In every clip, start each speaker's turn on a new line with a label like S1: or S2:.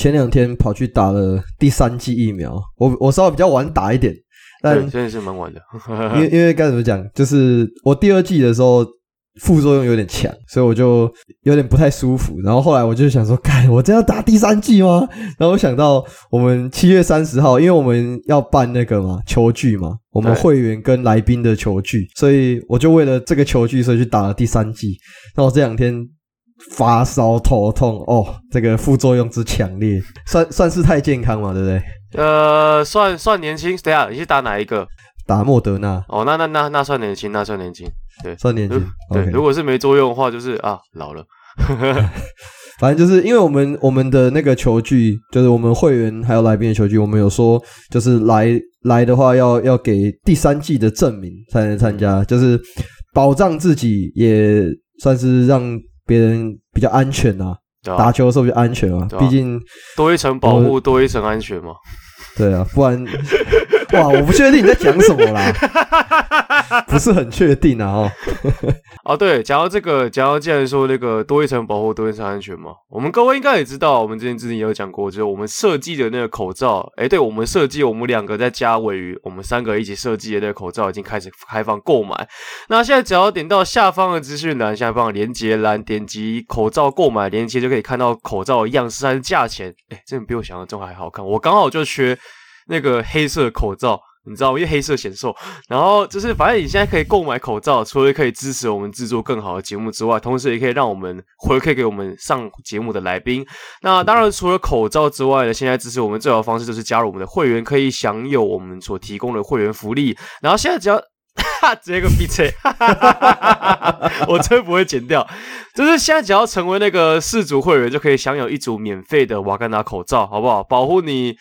S1: 我前两天跑去打了第三剂疫苗，我我稍微比较晚打一点，但
S2: 真的是蛮晚的，
S1: 因为因为该怎么讲，就是我第二剂的时候。副作用有点强，所以我就有点不太舒服。然后后来我就想说，干，我真要打第三剂吗？然后我想到我们七月三十号，因为我们要办那个嘛球聚嘛，我们会员跟来宾的球聚，所以我就为了这个球聚，所以去打了第三剂。那我这两天发烧头痛哦，这个副作用之强烈，算算是太健康嘛，对不对？
S2: 呃，算算年轻。等下你是打哪一个？
S1: 打莫德纳。
S2: 哦，那那那那算年轻，那算年轻。对，
S1: 算年
S2: 轻。对如果是没作用的话，就是啊，老了。
S1: 反正就是因为我们我们的那个球具，就是我们会员还有来宾的球具，我们有说，就是来来的话要要给第三季的证明才能参加，就是保障自己，也算是让别人比较安全呐、啊。打球的时候比较安全啊，毕竟
S2: 多一层保护，多一层安全嘛。
S1: 对啊，不然。哇，我不确定你在讲什么啦，不是很确定啊哦。
S2: 哦，对，讲到这个，讲到既然说那个多一层保护，多一层安全嘛，我们各位应该也知道，我们之前之前也有讲过，就是我们设计的那个口罩，诶，对，我们设计，我们两个在加尾鱼，我们三个一起设计的那个口罩已经开始开放购买。那现在只要点到下方的资讯栏下方的连接栏，点击口罩购买连接，就可以看到口罩的样式还是价钱。诶，真的比我想象中还好看，我刚好就缺。那个黑色口罩，你知道吗？因为黑色显瘦。然后就是，反正你现在可以购买口罩，除了可以支持我们制作更好的节目之外，同时也可以让我们回馈给我们上节目的来宾。那当然，除了口罩之外呢，现在支持我们最好的方式就是加入我们的会员，可以享有我们所提供的会员福利。然后现在只要哈 直接个闭嘴，我真不会剪掉。就是现在只要成为那个四组会员，就可以享有一组免费的瓦干达口罩，好不好？保护你。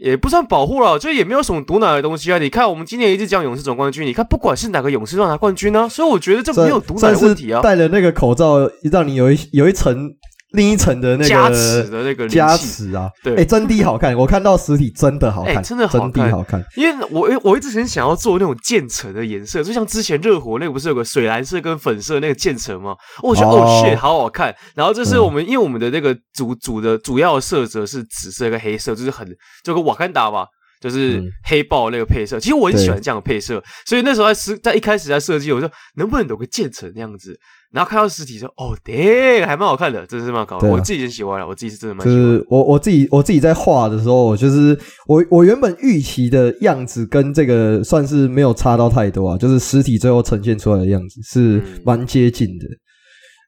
S2: 也不算保护了，就也没有什么毒奶的东西啊。你看，我们今年一直讲勇士总冠军，你看不管是哪个勇士都拿冠军呢、啊，所以我觉得这没有毒奶的问题啊。
S1: 戴了那个口罩，让你有一有一层。另一层的那个
S2: 加持的那个
S1: 加持啊，
S2: 对，
S1: 哎、欸，真的好看，我看到实体真的好看，欸、
S2: 真的好看，真的
S1: 好看。
S2: 因为我我一直很想要做那种渐层的颜色，就像之前热火那个不是有个水蓝色跟粉色那个渐层吗？我觉得哦，shit，好好看。然后这是我们、嗯、因为我们的那个主主的主要的色泽是紫色跟黑色，就是很就跟瓦坎达嘛，就是黑豹那个配色。其实我很喜欢这样的配色，所以那时候在设在一开始在设计，我说能不能有个渐层那样子。然后看到实体说，哦，对，还蛮好看的，真的是蛮好看的。我自己很喜欢了，我自己是真的蛮喜欢。
S1: 就是我我自己我自己在画的时候，就是我我原本预期的样子跟这个算是没有差到太多啊，就是实体最后呈现出来的样子是蛮接近的。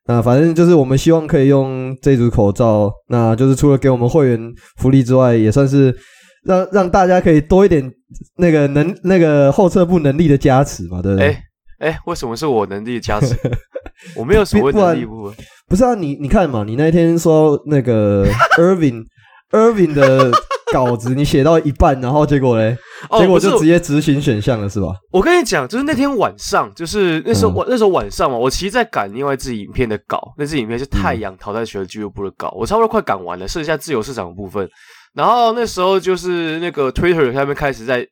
S1: 那、嗯、反正就是我们希望可以用这组口罩，那就是除了给我们会员福利之外，也算是让让大家可以多一点那个能那个后撤部能力的加持嘛，对不对？
S2: 哎哎，为什么是我能力的加持？我没有所谓的礼物，
S1: 不是啊？你你看嘛，你那天说那个 Irving Irving 的稿子，你写到一半，然后结果嘞，结果就直接执行选项了，是吧？
S2: 我跟你讲，就是那天晚上，就是那时候我、嗯、那时候晚上嘛，我其实在赶另外一支影片的稿，那支影片是太阳淘汰球俱乐部的稿，我差不多快赶完了，剩下自由市场的部分。然后那时候就是那个 Twitter 下面开始在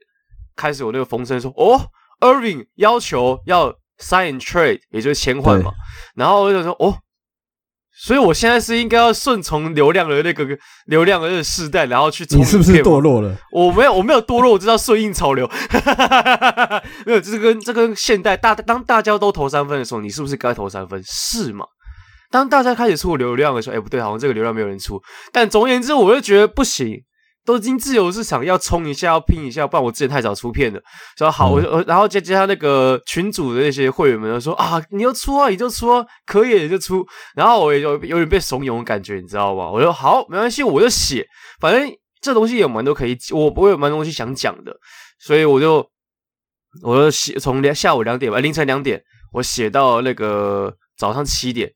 S2: 开始有那个风声说，哦，Irving 要求要。Sign trade 也就是签换嘛，然后我就说哦，所以我现在是应该要顺从流量的那个流量的那个世代，然后去
S1: 你是不是堕落了？
S2: 我没有，我没有堕落，我知道顺应潮流，没有，这是跟这跟现代大当大家都投三分的时候，你是不是该投三分？是吗？当大家开始出流量的时候，哎，不对，好像这个流量没有人出。但总而言之，我就觉得不行。都已经自由市场，要冲一下，要拼一下，不然我之前太早出片了。说好，我就、嗯、然后接接下那个群主的那些会员们都说啊，你要出啊，你就出啊，可以你就出。然后我也有有点被怂恿的感觉，你知道吗？我说好，没关系，我就写，反正这东西也蛮多可以，我我有蛮多东西想讲的，所以我就我就写从两下午两点吧，凌晨两点，我写到那个早上七点。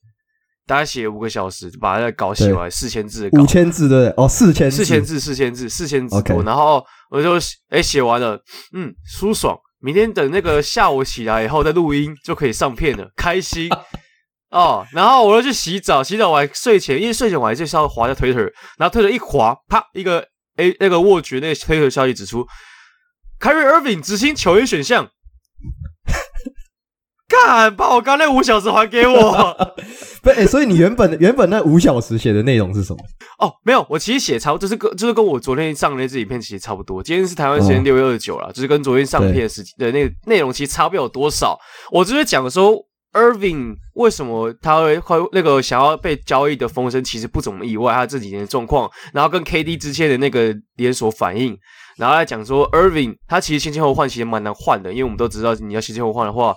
S2: 大概写五个小时，就把那个稿写完，四千字的稿，
S1: 五千字对哦，四千
S2: 四千字，四千字，四千字多。Okay. 然后我就哎写完了，嗯，舒爽。明天等那个下午起来以后再录音就可以上片了，开心哦。然后我又去洗澡，洗澡完睡前，因为睡前我还是稍微滑一下推特，然后推特一滑，啪，一个哎那个沃局那个推特消息指出，Kyrie Irving 执行球员选项。干，把我刚那五小时还给我。
S1: 不，哎，所以你原本原本那五小时写的内容是什么？
S2: 哦，没有，我其实写差不多，就是跟就是跟我昨天上的那支影片其实差不多。今天是台湾时间六月二十九了，就是跟昨天上片的时的那个内容其实差不了多少。我就是讲说。Irving 为什么他会会那个想要被交易的风声其实不怎么意外，他这几年的状况，然后跟 KD 之间的那个连锁反应，然后来讲说 Irving 他其实先签后换其实蛮难换的，因为我们都知道你要先签后换的话。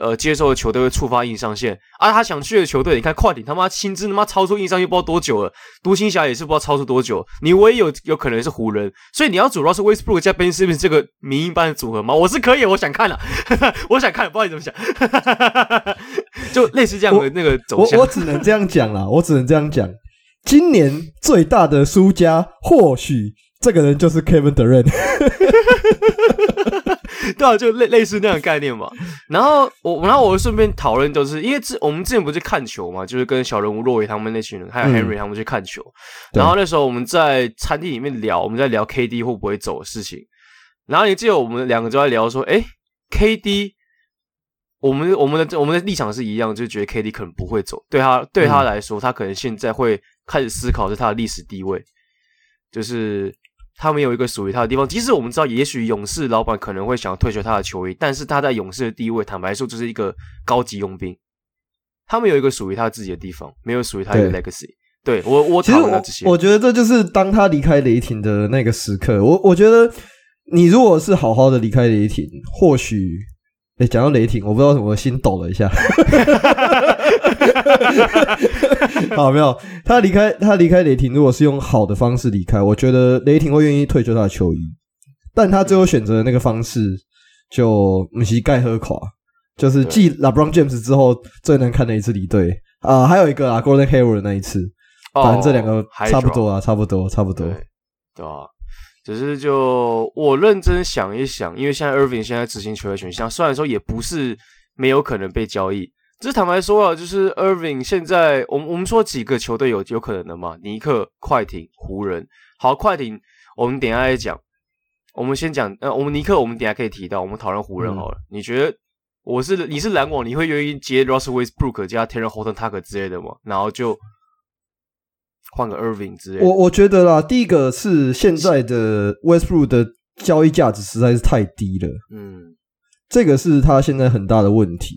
S2: 呃，接受的球队会触发硬上限，而、啊、他想去的球队，你看快艇他妈薪资他妈超出硬上限不知道多久了，独行侠也是不知道超出多久，你唯一有有可能是湖人，所以你要组 Russell Westbrook 加 Ben Simmons 这个迷因般的组合吗？我是可以，我想看了，我想看，不知道你怎么想，就类似这样的那个走向，
S1: 我我，我只能这样讲啦，我只能这样讲，今年最大的输家或许这个人就是 Kevin Durant。
S2: 对啊，就类类似那样的概念嘛。然后我，然后我顺便讨论，就是因为之我们之前不是看球嘛，就是跟小人物洛维他们那群人，还有 Henry 他们去看球。嗯、然后那时候我们在餐厅里面聊，我们在聊 KD 会不会走的事情。然后你记得我们两个就在聊说，哎，KD，我们我们的我们的立场是一样，就觉得 KD 可能不会走。对他对他来说，他可能现在会开始思考是他的历史地位，就是。他没有一个属于他的地方，即使我们知道，也许勇士老板可能会想要退休他的球衣，但是他在勇士的地位，坦白说，就是一个高级佣兵。他们有一个属于他自己的地方，没有属于他的 legacy 对。对我，我其实我，
S1: 我觉得这就是当他离开雷霆的那个时刻。我我觉得，你如果是好好的离开雷霆，或许。哎，讲到雷霆，我不知道为什么心抖了一下。好，没有他离开，他离开雷霆，如果是用好的方式离开，我觉得雷霆会愿意退休他的球衣。但他最后选择的那个方式，就不是盖喝垮，就是继 LeBron James 之后最难看的一次离队啊。还有一个啊 Golden Hayward 的那一次，反正这两个差不多啊，差不多，差不多，
S2: 对吧？只是就我认真想一想，因为现在 Irving 现在执行球员选项，虽然说也不是没有可能被交易，只是坦白说啊，就是 Irving 现在，我们我们说几个球队有有可能的嘛？尼克、快艇、湖人。好，快艇我们等一下再讲，我们先讲，呃，我们尼克我们等一下可以提到，我们讨论湖人好了。嗯、你觉得我是你是篮网，你会愿意接 Russell Westbrook 加 Taylor Horton Tucker 之类的吗？然后就。换个 Irving 之类的，
S1: 我我觉得啦，第一个是现在的 Westbrook 的交易价值实在是太低了，嗯，这个是他现在很大的问题。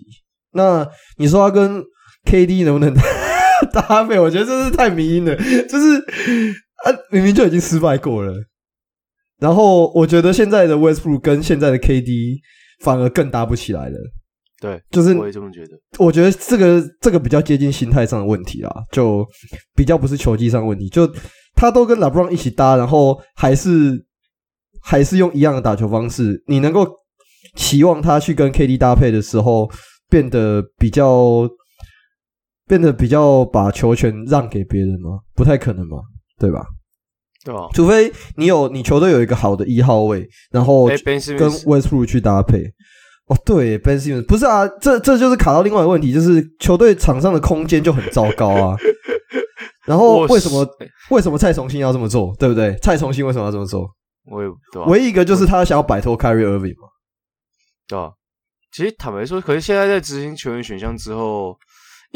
S1: 那你说他跟 KD 能不能 搭配？我觉得这是太迷因了，就是啊，明明就已经失败过了。然后我觉得现在的 Westbrook 跟现在的 KD 反而更搭不起来了。
S2: 对，
S1: 就是
S2: 我也这么觉得。
S1: 我觉得这个这个比较接近心态上的问题啦，就比较不是球技上的问题。就他都跟 LeBron 一起搭，然后还是还是用一样的打球方式，你能够期望他去跟 KD 搭配的时候，变得比较变得比较把球权让给别人吗？不太可能吧，对吧？
S2: 对吧？
S1: 除非你有你球队有一个好的一号位，然后跟 Westbrook 去搭配。哦，对，Ben Simmons 不是啊，这这就是卡到另外一个问题，就是球队场上的空间就很糟糕啊。然后为什么为什么蔡崇信要这么做，对不对？蔡崇信为什么要这么做？
S2: 我也不知道。
S1: 唯一一个就是他想要摆脱 Kyrie Irving 嘛，
S2: 对啊？其实坦白说，可是现在在执行球员选项之后。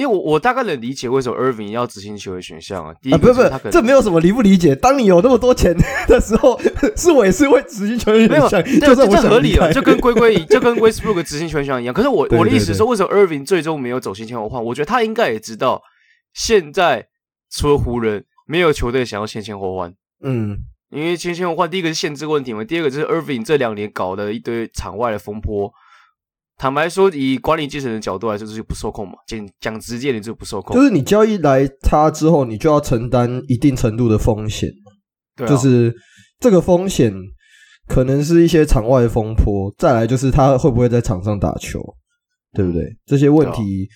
S2: 因为我我大概能理解为什么 Irving 要执行球员选项啊。第一个是不是，这
S1: 没有什么理不理解。当你有那么多钱 的时候，是我也是会执行球员选项，就这
S2: 合理了，就跟龟龟就跟 Westbrook 执行球员选项一样。可是我 我的意思是说，为什么 Irving 最终没有走先签后换？我觉得他应该也知道，现在除了湖人，没有球队想要先签后换。嗯，因为先签后换，第一个是限制问题嘛，第二个就是 Irving 这两年搞的一堆场外的风波。坦白说，以管理阶层的角度来说，就是不受控嘛。讲讲直接点，就不受控。
S1: 就是你交易来他之后，你就要承担一定程度的风险。
S2: 对啊。
S1: 就是这个风险可能是一些场外风波，再来就是他会不会在场上打球，对不对？这些问题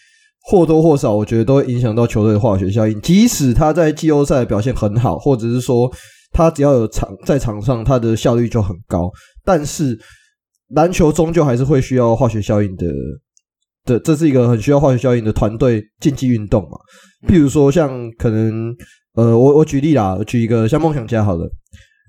S1: 或多或少，我觉得都会影响到球队的化学效应。即使他在季后赛表现很好，或者是说他只要有场在场上，他的效率就很高，但是。篮球终究还是会需要化学效应的，的，这是一个很需要化学效应的团队竞技运动嘛。譬如说，像可能，呃，我我举例啦，举一个像梦想家好了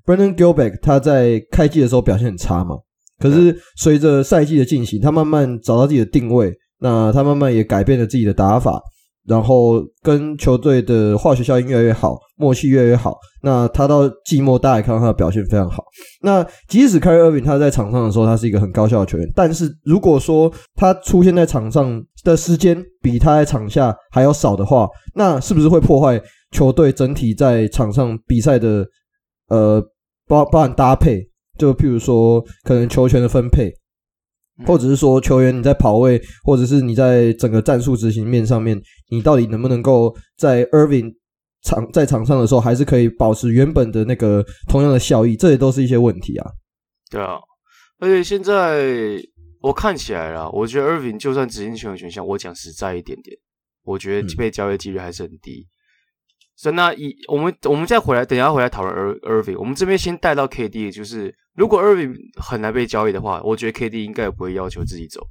S1: ，Brandon Gilbert 他在开季的时候表现很差嘛，可是随着赛季的进行，他慢慢找到自己的定位，那他慢慢也改变了自己的打法。然后跟球队的化学效应越来越好，默契越来越好。那他到季末，大家也看到他的表现非常好。那即使 Kyrie Irving 他在场上的时候，他是一个很高效的球员，但是如果说他出现在场上的时间比他在场下还要少的话，那是不是会破坏球队整体在场上比赛的呃包包含搭配？就譬如说，可能球权的分配。或者是说球员你在跑位，或者是你在整个战术执行面上面，你到底能不能够在 Irving 场在场上的时候，还是可以保持原本的那个同样的效益？这也都是一些问题啊。
S2: 对啊，而且现在我看起来啦，我觉得 Irving 就算执行球员选项，我讲实在一点点，我觉得被交易几率还是很低。嗯所以那一我们我们再回来，等一下回来讨论 Irving。我们这边先带到 KD，就是如果 Irving 很难被交易的话，我觉得 KD 应该也不会要求自己走。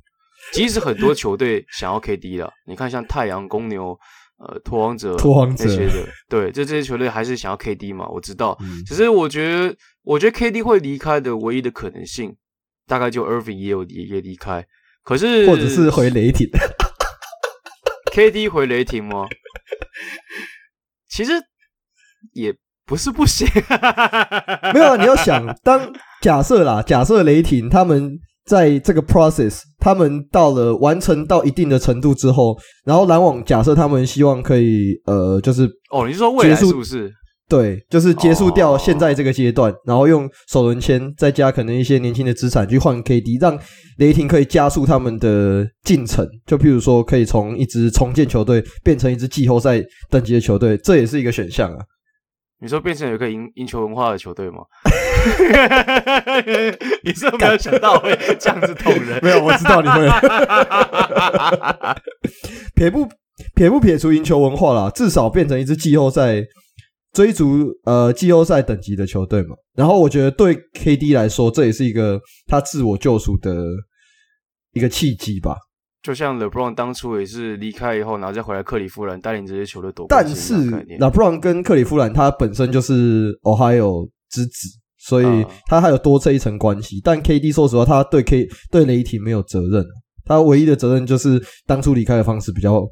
S2: 即使很多球队想要 KD 了，你看像太阳、公牛、呃、拓荒者、
S1: 拓荒者
S2: 那些的，对，就这些球队还是想要 KD 嘛。我知道，只是我觉得，我觉得 KD 会离开的唯一的可能性，大概就 Irving 也有也也离开。可是
S1: 或者是回雷霆
S2: ，KD 回雷霆吗？其实也不是不行，
S1: 没有啊。你要想，当假设啦，假设雷霆他们在这个 process，他们到了完成到一定的程度之后，然后篮网假设他们希望可以呃，就是
S2: 哦，你是说未来是不是？
S1: 对，就是结束掉现在这个阶段，然后用首轮签再加可能一些年轻的资产去换 KD，让雷霆可以加速他们的进程。就譬如说，可以从一支重建球队变成一支季后赛等级的球队，这也是一个选项啊。
S2: 你说变成有一个赢赢球文化的球队吗？你是没有想到会这样子捅人？
S1: 没有，我知道你会。撇不撇不撇除赢球文化啦，至少变成一支季后赛。追逐呃季后赛等级的球队嘛，然后我觉得对 KD 来说，这也是一个他自我救赎的一个契机吧。
S2: 就像 LeBron 当初也是离开以后，然后再回来克里夫兰带领这些球队夺冠。
S1: 但是 LeBron 跟克里夫兰他本身就是 Ohio 之子，所以他还有多这一层关系。但 KD 说实话，他对 K 对雷霆没有责任，他唯一的责任就是当初离开的方式比较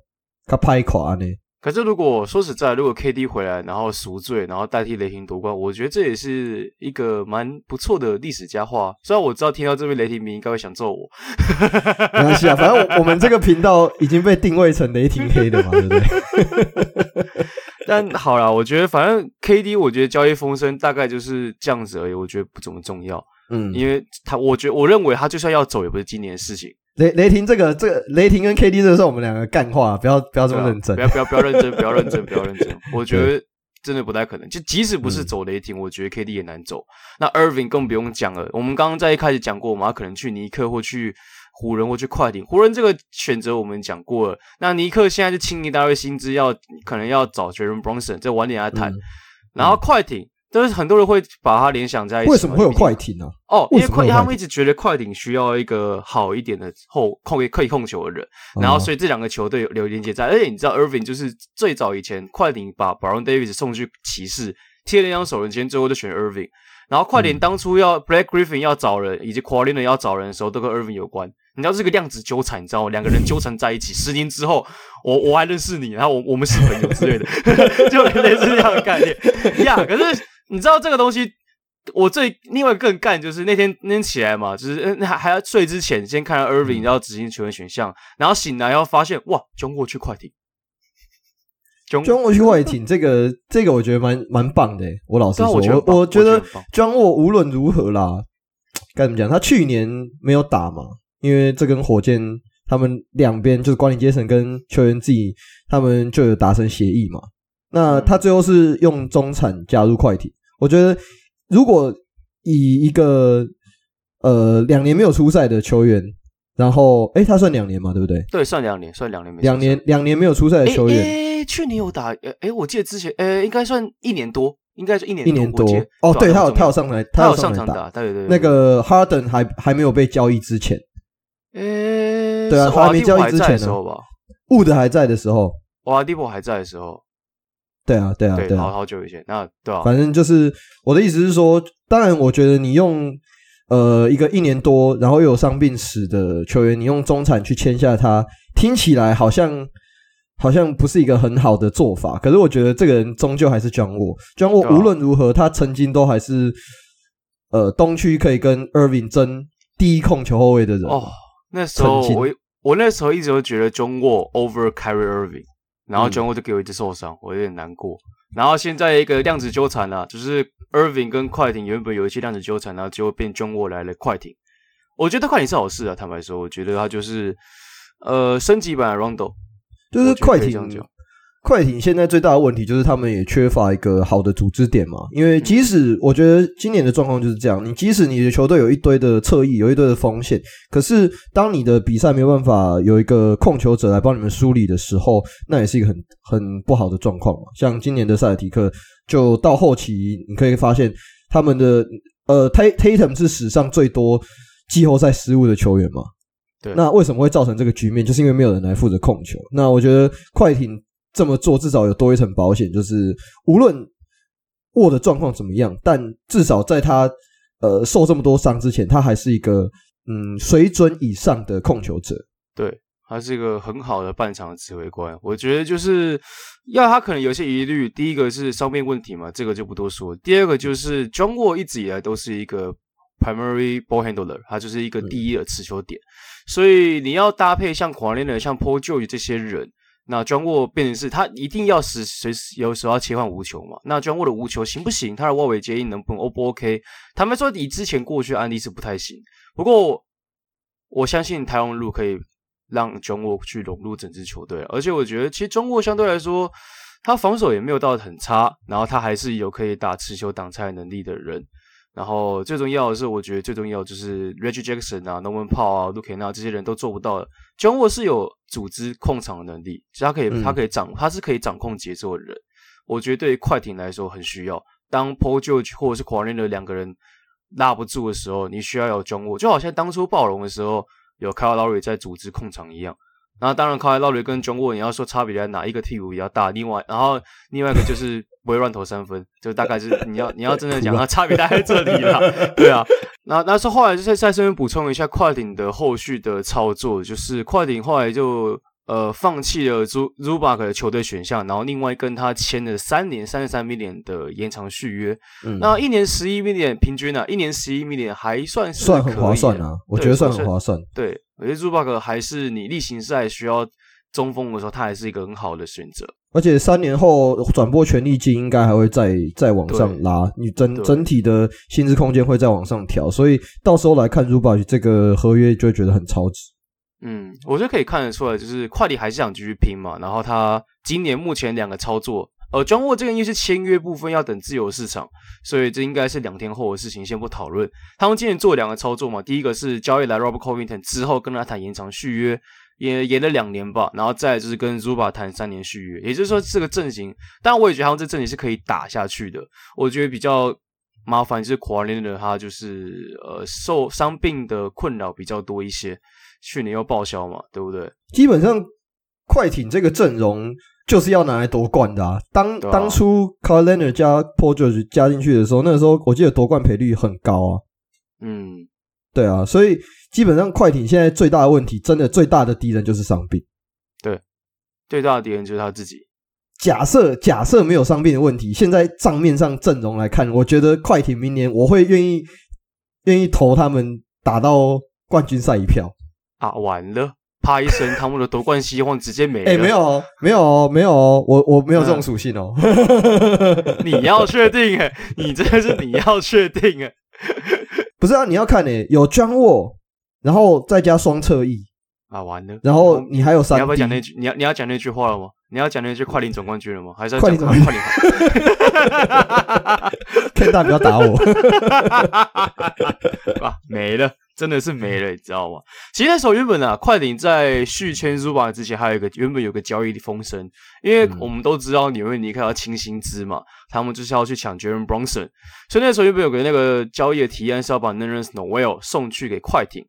S1: 他拍垮呢。
S2: 可是，如果说实在，如果 KD 回来，然后赎罪，然后代替雷霆夺冠，我觉得这也是一个蛮不错的历史佳话。虽然我知道听到这位雷霆迷应该会想揍我，
S1: 没关系啊，反正我们这个频道已经被定位成雷霆黑的嘛，对不对？
S2: 但好啦，我觉得反正 KD，我觉得交易风声大概就是这样子而已，我觉得不怎么重要。嗯，因为他，我觉得我认为他就算要走，也不是今年的事情。
S1: 雷雷霆这个这个雷霆跟 KD 这个是我们两个干话，不要不要这么认真，
S2: 不要不要不要认真，不要认真，不要认真。我觉得真的不太可能。就即使不是走雷霆，我觉得 KD 也难走。那 Irving 更不用讲了。我们刚刚在一开始讲过嘛，他可能去尼克或去湖人或去快艇。湖人这个选择我们讲过了。那尼克现在就清一大堆薪资，要可能要找 Jalen Bronson，再晚点来谈。然后快艇。但是很多人会把它联想在一起。
S1: 为什么会有快艇呢？
S2: 哦，因为快艇他们一直觉得快艇需要一个好一点的后控可以控球的人，然后所以这两个球队有有连接在。而且你知道，Irving 就是最早以前快艇把 Baron Davis 送去骑士，贴了一张首轮签，最后就选 Irving。然后快艇当初要 Blake Griffin 要找人，以及 Leonard 要找人的时候，都跟 Irving 有关。你知道这个量子纠缠，你知道吗？两个人纠缠在一起，十年之后，我我还认识你，然后我我们是朋友之类的，就类似这样的概念呀。Yeah, 可是。你知道这个东西，我最另外更干就是那天那天起来嘛，就是嗯还还要睡之前先看到 Irving 要执行球员选项，然后醒来要发现哇，John Wall 去快艇
S1: ，John Wall 去快艇，这个这个我觉得蛮蛮棒的。我老实说，我我，我觉得 John Wall 无论如何啦，该怎么讲？他去年没有打嘛，因为这跟火箭他们两边就是管理阶层跟球员自己他们就有达成协议嘛。那他最后是用中产加入快艇。我觉得，如果以一个呃两年没有出赛的球员，然后诶他算两年嘛，对不对？
S2: 对，算两年，算两年没
S1: 两年两年没有出赛的球员。
S2: 诶去年有打，诶我记得之前诶应该算一年多，应该是一年
S1: 一年多。哦，对，他有他有上来，他有上场打，
S2: 对对对。
S1: 那个 Harden 还还没有被交易之前，
S2: 诶
S1: 对啊，他还没交易之前呢。Wood 还在的时候，
S2: 瓦迪波还在的时候。
S1: 对啊，对啊，对啊，
S2: 好好久以前，那对啊，
S1: 反正就是我的意思是说，当然，我觉得你用呃一个一年多，然后又有伤病史的球员，你用中产去签下他，听起来好像好像不是一个很好的做法。可是我觉得这个人终究还是 John Wall，John Wall 无论如何，他曾经都还是呃东区可以跟 Irving 争第一控球后卫的人。
S2: 哦，那时候我我那时候一直都觉得 John Wall over Kyrie Irving。然后 John Wall 就给我一直受伤，我有点难过。然后现在一个量子纠缠了，就是 Irving 跟快艇原本有一些量子纠缠，然后结果变 John Wall 来了快艇。我觉得快艇是好事啊，坦白说，我觉得他就是呃升级版的 Rondo，
S1: 就是快艇。快艇现在最大的问题就是他们也缺乏一个好的组织点嘛，因为即使我觉得今年的状况就是这样，你即使你的球队有一堆的侧翼，有一堆的锋线，可是当你的比赛没有办法有一个控球者来帮你们梳理的时候，那也是一个很很不好的状况嘛。像今年的塞尔提克，就到后期你可以发现他们的呃，Tatum 是史上最多季后赛失误的球员嘛。
S2: 对，
S1: 那为什么会造成这个局面？就是因为没有人来负责控球。那我觉得快艇。这么做至少有多一层保险，就是无论沃的状况怎么样，但至少在他呃受这么多伤之前，他还是一个嗯水准以上的控球者。
S2: 对，他是一个很好的半场指挥官。我觉得就是要他可能有些疑虑，第一个是伤病问题嘛，这个就不多说。第二个就是 John Wall 一直以来都是一个 primary ball handler，他就是一个第一的持球点，嗯、所以你要搭配像 Leonard 像 Paul George 这些人。那 John Wall 变成是他一定要时随时有时候要切换无球嘛？那 John Wall 的无球行不行？他的外围接应能不能 O 不 OK？坦白说，以之前过去的案例是不太行。不过我相信台湾路可以让 John Wall 去融入整支球队，而且我觉得其实 John Wall 相对来说，他防守也没有到很差，然后他还是有可以打持球挡拆能力的人。然后最重要的是，我觉得最重要就是 Reggie Jackson 啊、Norman Powell 啊、Luke Kennard 这些人都做不到的。John Wall 是有组织控场的能力，其实他可以，嗯、他可以掌，他是可以掌控节奏的人。我觉得对于快艇来说很需要。当 Paul George 或者是 Kawhi Leonard 两个人拉不住的时候，你需要有 John Wall，就好像当初暴龙的时候有 Kyle Lowry 在组织控场一样。那当然，Kyle Lowry 跟 John Wall 你要说差别在哪？一个替补比较大，另外，然后另外一个就是。不会乱投三分，就大概是你要你要真的讲，它差别大概在这里了。对啊，那那是后来就是在这边补充一下快艇的后续的操作，就是快艇后来就呃放弃了 Zubac 的球队选项，然后另外跟他签了三年三十三 million 的延长续约。嗯，那一年十一 million 平均啊，一年十一 million 还算是
S1: 算很划算啊，我觉得算很划算。
S2: 对，我觉得 Zubac 还是你例行赛需要中锋的时候，他还是一个很好的选择。
S1: 而且三年后转播权利金应该还会再再往上拉，你整整体的薪资空间会再往上调，所以到时候来看 Zubac 这个合约就会觉得很超值。
S2: 嗯，我觉得可以看得出来，就是快艇还是想继续拼嘛。然后他今年目前两个操作，呃，John Wall 这个因为是签约部分要等自由市场，所以这应该是两天后的事情，先不讨论。他们今年做两个操作嘛，第一个是交易来 Robert Covington 之后跟他谈延长续约。也延了两年吧，然后再就是跟 Zuba 谈三年续约，也就是说这个阵型，当然我也觉得他们这阵型是可以打下去的。我觉得比较麻烦就是 Kawhi Leonard 他就是呃受伤病的困扰比较多一些，去年又报销嘛，对不对？
S1: 基本上快艇这个阵容就是要拿来夺冠的啊。当、啊、当初 Kawhi Leonard 加 Paul George 加进去的时候，那个时候我记得夺冠赔率很高啊。嗯，对啊，所以。基本上，快艇现在最大的问题，真的最大的敌人就是伤病。
S2: 对，最大的敌人就是他自己。
S1: 假设假设没有伤病的问题，现在账面上阵容来看，我觉得快艇明年我会愿意愿意投他们打到冠军赛一票
S2: 啊！完了，啪一声，他们的夺冠希望直接没了。
S1: 哎、欸，没有，没有，没有，我我没有这种属性哦。
S2: 你要确定哎，你真的是你要确定哎，
S1: 不是啊？你要看哎，有 John Wall。然后再加双侧翼
S2: 啊，完了。
S1: 然后你还有三，
S2: 你要不要讲那句？你要你要讲那句话了吗？你要讲那句快艇总冠军了吗？还是要快艇总冠军？
S1: 天大不要打我！
S2: 啊，没了，真的是没了，你知道吗？其实那时候原本啊，快艇在续签 Zubac 之前，还有一个原本有个交易的风声，因为我们都知道纽约尼克要清薪资嘛，他们就是要去抢 Jalen Brunson，所以那时候原本有个那个交易的提案是要把 Nerlens Noel 送去给快艇。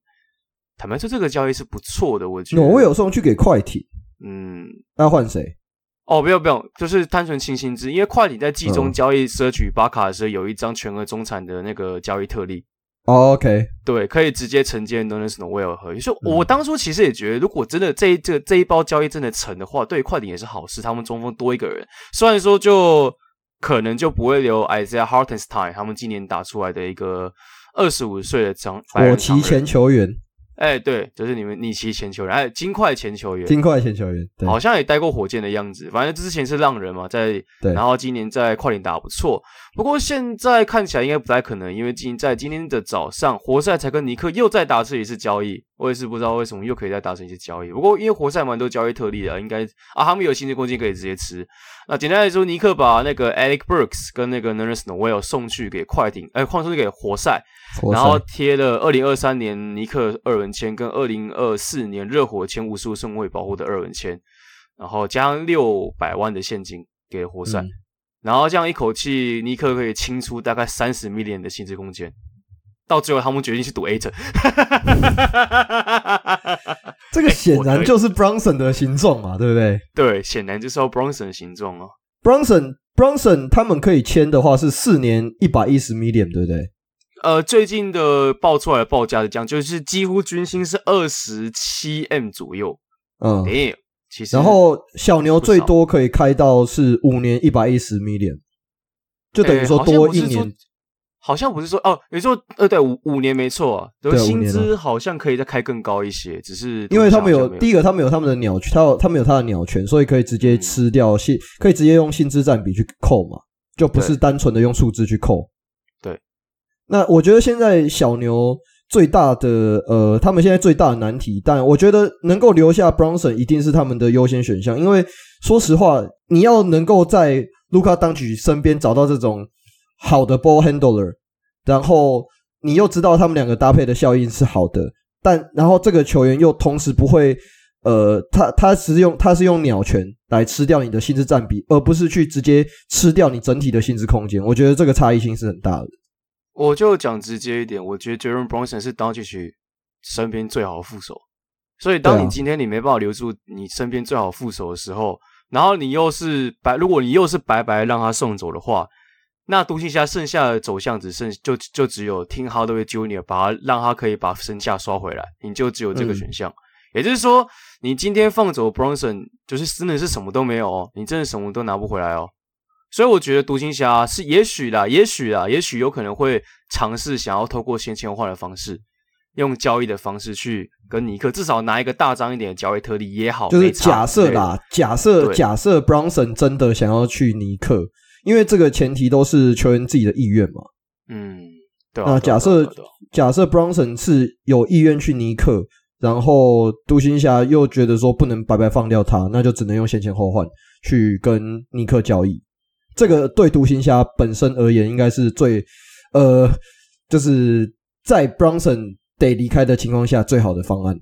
S2: 坦白说，这个交易是不错的，我觉得。
S1: Noel 送去给快艇，嗯，那要换谁？
S2: 哦，不用不用，就是单纯清薪资，因为快艇在季中交易奢取巴卡的时候，有一张全额中产的那个交易特例。
S1: 哦，OK，
S2: 对，可以直接承接 Nerlens Noel 合约。就我当初其实也觉得，如果真的这一这这一包交易真的成的话，对快艇也是好事。他们中锋多一个人，虽然说就可能就不会留 Isaiah Hartenstein，他们今年打出来的一个二十五岁的长
S1: 火旗前球员。
S2: 哎，对，就是你们逆奇前球员，哎，金块前球员，
S1: 金块前球员，
S2: 好像也待过火箭的样子。反正之前是浪人嘛，在，对然后今年在快艇打得不错。不过现在看起来应该不太可能，因为今在今天的早上，活塞才跟尼克又再达成一次交易。我也是不知道为什么又可以再达成一次交易。不过因为活塞蛮多交易特例的，应该啊，他们有薪资空间可以直接吃。那简单来说，尼克把那个 Alec Burks 跟那个 Nerlens Noel 送去给快艇，哎，换送给活塞然后贴了二零二三年尼克二轮签跟二零二四年热火签无数顺位保护的二轮签，然后加上六百万的现金给活塞。嗯然后这样一口气，尼克可以清出大概三十 million 的薪资空间。到最后，他们决定去赌 Ayton。
S1: 这个显然就是 Bronson 的形状嘛，对不对？
S2: 对，显然就是要 Bronson 的形状哦。
S1: Bronson Bronson 他们可以签的话是四年一百一十 million，对不对？
S2: 呃，最近的报出来的报价是这样，就是几乎均薪是二十七 M 左右。嗯。
S1: 然后小牛最多可以开到是五年一百一十 million，就等于说多一年。
S2: 好像不是说哦，你说呃，对，五五年没错啊，对，薪资好像可以再开更高一些，只是
S1: 因为他们有第一个，他们有他们的鸟权，他有他们有他的鸟权，所以可以直接吃掉薪，可以直接用薪资占比去扣嘛，就不是单纯的用数字去扣。那我觉得现在小牛。最大的呃，他们现在最大的难题，但我觉得能够留下 Brunson 一定是他们的优先选项，因为说实话，你要能够在 Luka Doncic 身边找到这种好的 ball handler，然后你又知道他们两个搭配的效应是好的，但然后这个球员又同时不会呃，他他是用他是用鸟权来吃掉你的薪资占比，而不是去直接吃掉你整体的薪资空间，我觉得这个差异性是很大的。
S2: 我就讲直接一点，我觉得 Jalen Brunson 是 Doncic 身边最好的副手，所以当你今天你没办法留住你身边最好的副手的时候，然后你又是白，如果你又是白白让他送走的话，那独行侠剩下的走向只剩就就只有听 Hardaway Junior 把他让他可以把身价刷回来，你就只有这个选项。嗯、也就是说，你今天放走 Bronson，就是真的是什么都没有哦，你真的什么都拿不回来哦。所以我觉得独行侠是也许啦，也许啦，也许有可能会尝试想要透过先签换的方式，用交易的方式去跟尼克至少拿一个大张一点的交易特例也好。
S1: 就是假设啦，假设假设 Bronson 真的想要去尼克，因为这个前提都是球员自己的意愿嘛。
S2: 嗯，对。
S1: 那假设假设 Bronson 是有意愿去尼克，然后独行侠又觉得说不能白白放掉他，那就只能用先前后换去跟尼克交易。这个对独行侠本身而言，应该是最，呃，就是在 Bronson 得离开的情况下最好的方案。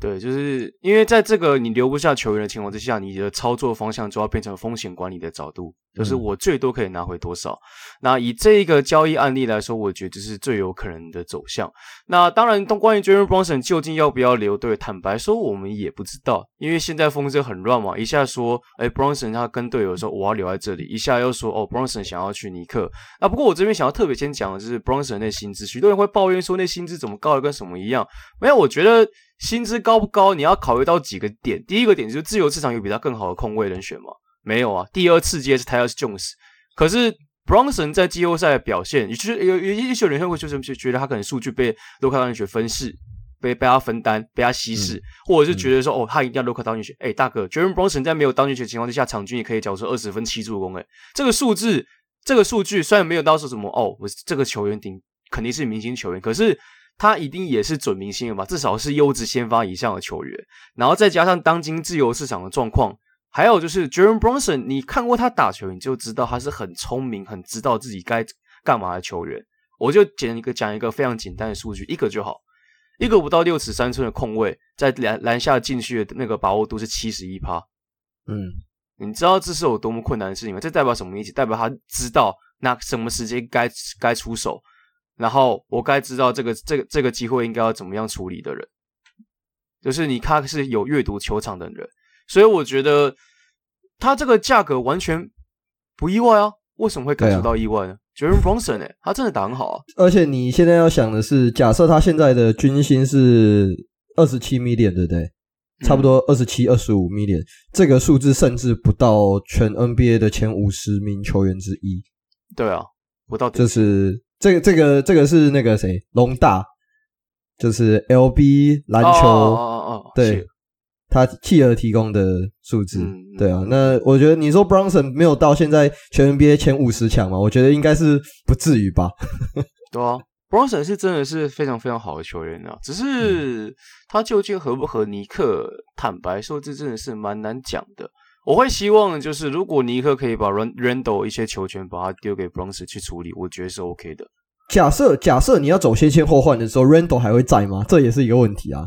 S2: 对，就是因为在这个你留不下球员的情况之下，你的操作方向就要变成风险管理的角度，就是我最多可以拿回多少。嗯、那以这一个交易案例来说，我觉得这是最有可能的走向。那当然，关于 Jalen Brunson 究竟要不要留队，坦白说，我们也不知道，因为现在风声很乱嘛，一下说，哎，Brunson 他跟队友说我要留在这里，一下又说，哦，Brunson 想要去尼克。那不过我这边想要特别先讲的就是 Brunson 那薪资，许多人会抱怨说那薪资怎么高的跟什么一样，没有，我觉得。薪资高不高？你要考虑到几个点。第一个点就是自由市场有比他更好的控卫人选吗？没有啊。第二次接是 Tyus Jones，可是 Bronson 在季后赛的表现，也就是有有一些人会就是觉得他可能数据被卢卡当尼雪分饰，被被他分担，被他稀释，嗯、或者是觉得说、嗯、哦，他一定要卢卡当尼雪。哎，大哥，Jalen Brunson 在没有当尼雪的情况之下，场均也可以缴出二十分七助攻。哎，这个数字，这个数据虽然没有到说什么哦，我这个球员顶肯定是明星球员，可是。他一定也是准明星了吧？至少是优质先发以上的球员，然后再加上当今自由市场的状况，还有就是 Jalen Bronson，你看过他打球，你就知道他是很聪明、很知道自己该干嘛的球员。我就简一个讲一个非常简单的数据，一个就好，一个不到六尺三寸的空位，在篮篮下进去的那个把握度是七十一趴。嗯，你知道这是有多么困难的事情吗？这代表什么意思？代表他知道那什么时间该该出手。然后我该知道这个这个这个机会应该要怎么样处理的人，就是你他是有阅读球场的人，所以我觉得他这个价格完全不意外啊。为什么会感受到意外呢？Jalen Brunson 哎，他真的打很好啊。
S1: 而且你现在要想的是，假设他现在的军薪是二十七 million，对不对？差不多二十七、二十五 million，这个数字甚至不到全 NBA 的前五十名球员之一。
S2: 对啊，不到。
S1: 这是这个，这个，这个是那个谁，龙大，就是 LB 篮球，哦哦哦，对，他企鹅提供的数字。嗯、对啊，那我觉得你说 Bronson 没有到现在全 NBA 前五十强嘛？我觉得应该是不至于吧。
S2: 对啊。，Bronson 是真的是非常非常好的球员啊，只是他究竟合不合尼克？坦白说，这真的是蛮难讲的。我会希望就是，如果尼克可以把 Randle 一些球权把它丢给 Bronson 去处理，我觉得是 OK 的。
S1: 假设假设你要走先签后换的时候，Randle 还会在吗？这也是一个问题啊。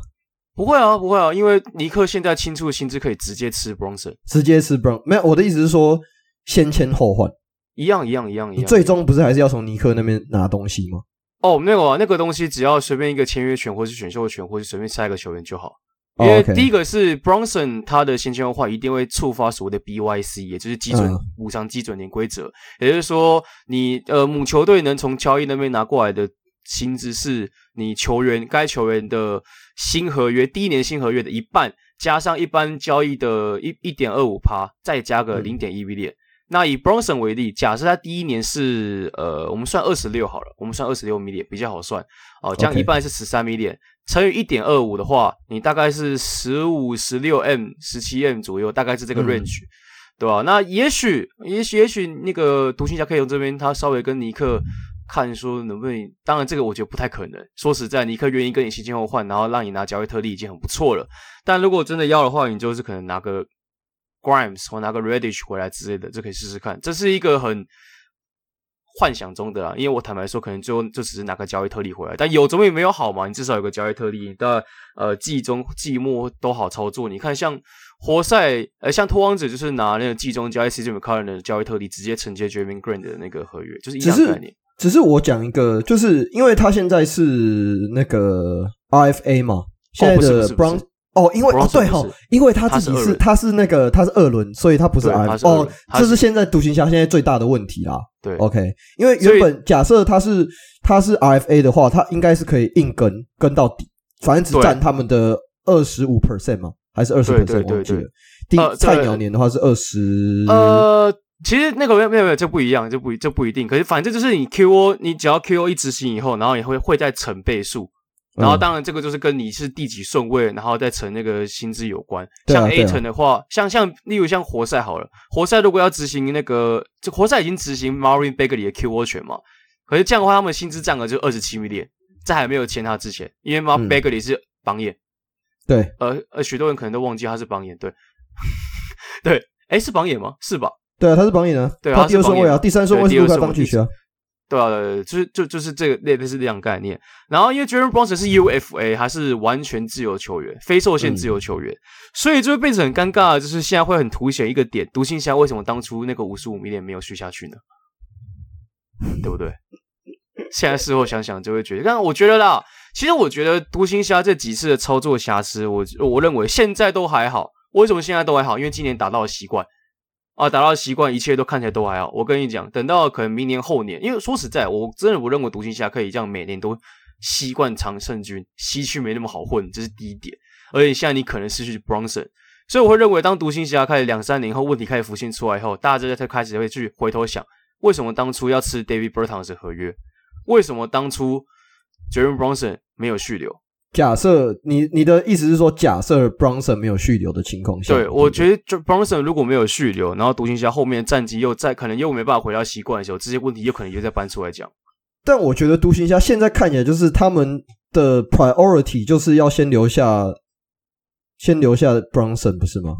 S2: 不会啊，不会啊，因为尼克现在清出的薪资可以直接吃 Bronson，
S1: 直接吃 Brunson。没有，我的意思是说，先签后换，
S2: 一样一样一样一样。
S1: 你最终不是还是要从尼克那边拿东西吗？
S2: 哦，没有、啊、那个东西，只要随便一个签约权，或是选秀权，或是随便下一个球员就好。因为第一个是 Bronson 他的先签后换一定会触发所谓的 BYC，也就是基准补偿基准年规则。嗯、也就是说你，呃母球队能从交易那边拿过来的薪资，是你球员该球员的新合约第一年新合约的一半，加上一般交易的一一点二五趴，再加个零点一 V 点。那以 Bronson 为例，假设他第一年是呃，我们算二十六好了，我们算二十六 million 比较好算。哦，这样一半是十三 million，乘以一点二五的话，你大概是十五、十六 M、十七 M 左右，大概是这个 range，、嗯、对吧？那也许，也许，也许那个独行侠可以从这边，他稍微跟尼克看说能不能，当然这个我觉得不太可能。说实在，尼克愿意跟你先签后换，然后让你拿交易特例已经很不错了。但如果真的要的话，你就是可能拿个。Grimes 或拿个 Reddish 回来之类的，这可以试试看。这是一个很幻想中的啊，因为我坦白说，可能最后就只是拿个交易特例回来。但有总比没有好嘛，你至少有个交易特例，但呃季中季末都好操作。你看像活塞，呃像拓荒者就是拿那个季中交易 CJ McCollum 的交易特例，直接承接 Jerami Grant 的那个合约，就是一样的概念。
S1: 只是我讲一个，就是因为他现在是那个 RFA 嘛，现在的 Brown。哦，因为哦对哈，因为他自己是他是那个他是二轮，所以他不是 R。哦，这是现在独行侠现在最大的问题啦。
S2: 对
S1: ，OK，因为原本假设他是他是 RFA 的话，他应该是可以硬跟跟到底，反正只占他们的二十五 percent 嘛，还是二十 percent？我记得。第菜鸟年的话是二十。
S2: 呃，其实那个没有没有没有，就不一样，就不就不一定。可是反正就是你 QO，你只要 QO 一执行以后，然后也会会再乘倍数。然后，当然，这个就是跟你是第几顺位，然后再乘那个薪资有关。像 Ayton 的话，像像例如像活塞好了，活塞如果要执行那个，就活塞已经执行 Marvin Bagley 的 QO 权嘛。可是这样的话，他们薪资占额就二十七 million，在还没有签他之前，因为 Marvin Bagley 是榜眼。
S1: 对，
S2: 呃呃，许多人可能都忘记他是榜眼。对，对，哎，是榜眼吗？是吧？
S1: 对啊，他是榜眼啊。
S2: 对，
S1: 他第二顺位啊，第三顺位是卢卡东契奇啊。
S2: 对啊，就是就就是这个类似这样概念。然后因为 Jaren Brunson 是 UFA，还是完全自由球员，非受限自由球员，嗯、所以就会变成很尴尬。就是现在会很凸显一个点：独行侠为什么当初那个五十五 million 没有续下去呢？对不对？现在事后想想就会觉得，但我觉得啦，其实我觉得独行侠这几次的操作瑕疵，我我认为现在都还好。为什么现在都还好？因为今年打到了习惯。啊，打到习惯，一切都看起来都还好。我跟你讲，等到可能明年后年，因为说实在，我真的不认为独行侠可以这样每年都习惯常胜军，西区没那么好混，这是第一点。而且现在你可能失去 Bronson，所以我会认为，当独行侠开始两三年后问题开始浮现出来以后，大家才开始会去回头想，为什么当初要吃 David Bertans 的合约？为什么当初 Jeremy Bronson 没有续留？
S1: 假设你你的意思是说，假设 Bronson 没有续留的情况下，
S2: 对，我觉得就 Bronson 如果没有续留，然后独行侠后面战绩又再可能又没办法回到习惯的时候，这些问题又可能又再搬出来讲。
S1: 但我觉得独行侠现在看起来就是他们的 priority 就是要先留下，先留下 Bronson 不是吗？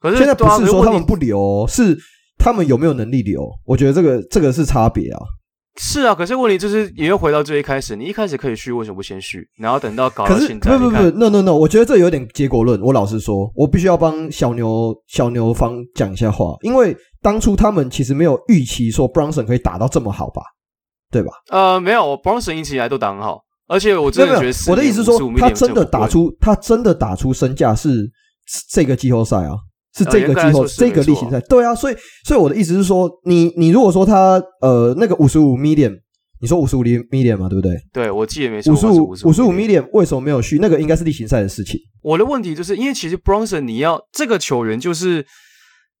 S2: 可是
S1: 现在不是说他们不留，是他们有没有能力留？我觉得这个这个是差别啊。
S2: 是啊，可是问题就是，也又回到最一开始，你一开始可以续，为什么不先续？然后等到搞到现在，
S1: 不不不，no no no，我觉得这有点结果论。我老实说，我必须要帮小牛小牛方讲一下话，因为当初他们其实没有预期说 Bronson 可以打到这么好吧，对吧？
S2: 呃，没有，Bronson 一直以来都打很好，而且我真的觉得，
S1: 我的意思是说，他真的打出，他真的打出身价是这个季后赛啊。是这个季后这个例行赛。对啊，所以所以我的意思是说，你你如果说他呃那个五十五 million，你说五十五 million 嘛，对不对？
S2: 对，我记得没错，
S1: 五十五五十五 million 为什么没有续？那个应该是例行赛的事情。
S2: 我的问题就是因为其实 Bronson 你要这个球员就是。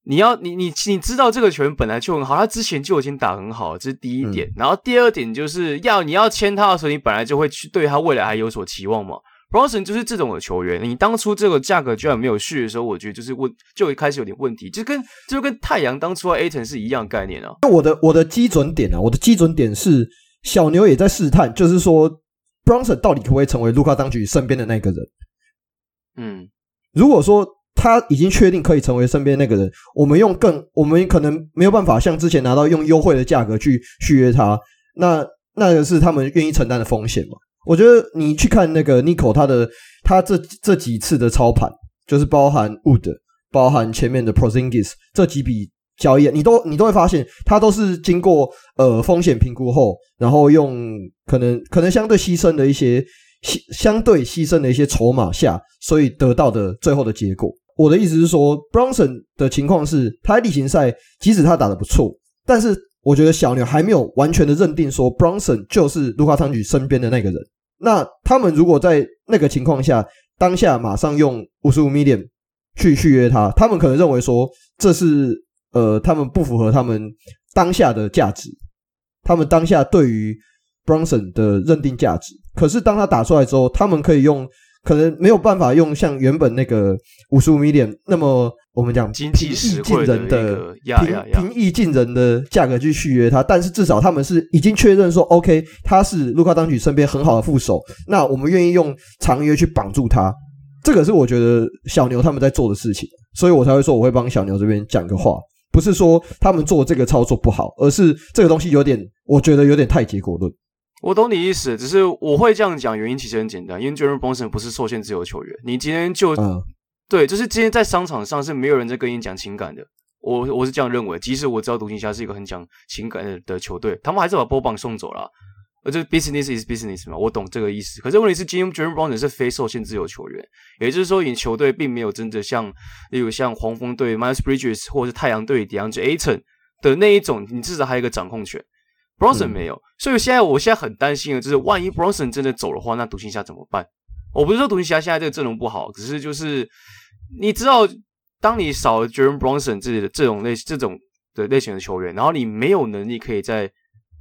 S2: 你要你你你知道这个球员本来就很好，他之前就已经打很好，这是第一点。嗯、然后第二点就是要你要签他的时候，你本来就会去对他未来还有所期望嘛。Brunson 就是这种的球员，你当初这个价格居然没有续的时候，我觉得就是问就一开始有点问题，就跟就跟太阳当初的 Ayton 是一样概念啊。
S1: 那我的我的基准点啊，我的基准点是小牛也在试探，就是说 Bronson 到底可不可以成为卢卡当局身边的那个人？嗯，如果说。他已经确定可以成为身边那个人，我们用更，我们可能没有办法像之前拿到用优惠的价格去续约他，那那个是他们愿意承担的风险嘛？我觉得你去看那个 Nico 他的他这这几次的操盘，就是包含 Wood，包含前面的 Porzingis 这几笔交易，你都你都会发现，他都是经过呃风险评估后，然后用可能可能相对牺牲的一些相对牺牲的一些筹码下，所以得到的最后的结果。我的意思是说，Brunson 的情况是，他在例行赛即使他打得不错，但是我觉得小牛还没有完全的认定说，Bronson 就是卢卡汤举身边的那个人。那他们如果在那个情况下，当下马上用五十五 million 去续约他，他们可能认为说这是呃，他们不符合他们当下的价值，他们当下对于 Bronson 的认定价值。可是当他打出来之后，他们可以用。可能没有办法用像原本那个五十五 million 那么我们讲平易近人的平平易近人的价格去续约他，但是至少他们是已经确认说，OK，他是卢卡当局身边很好的副手，那我们愿意用长约去绑住他，这个是我觉得小牛他们在做的事情，所以我才会说我会帮小牛这边讲个话，不是说他们做这个操作不好，而是这个东西有点，我觉得有点太结果论。
S2: 我懂你意思，只是我会这样讲，原因其实很简单，因为 Jalen Brunson 不是受限自由球员。你今天就、嗯、对，就是今天在商场上是没有人在跟你讲情感的。我我是这样认为，即使我知道独行侠是一个很讲情感的的球队，他们还是把波棒送走了。而这 business is business 嘛，我懂这个意思。可是问题是，今天 Jalen Brunson 是非受限自由球员，也就是说，你球队并没有真的像，例如像黄蜂队 Miles Bridges 或者是太阳队 DeAndre Ayton 的那一种，你至少还有一个掌控权。Brunson 没有，所以现在我现在很担心的就是，万一 Bronson 真的走的话，那独行侠怎么办？我不是说独行侠现在这个阵容不好，只是就是你知道，当你少了 j e r e m Bronson 这的这种类这种的类型的球员，然后你没有能力可以再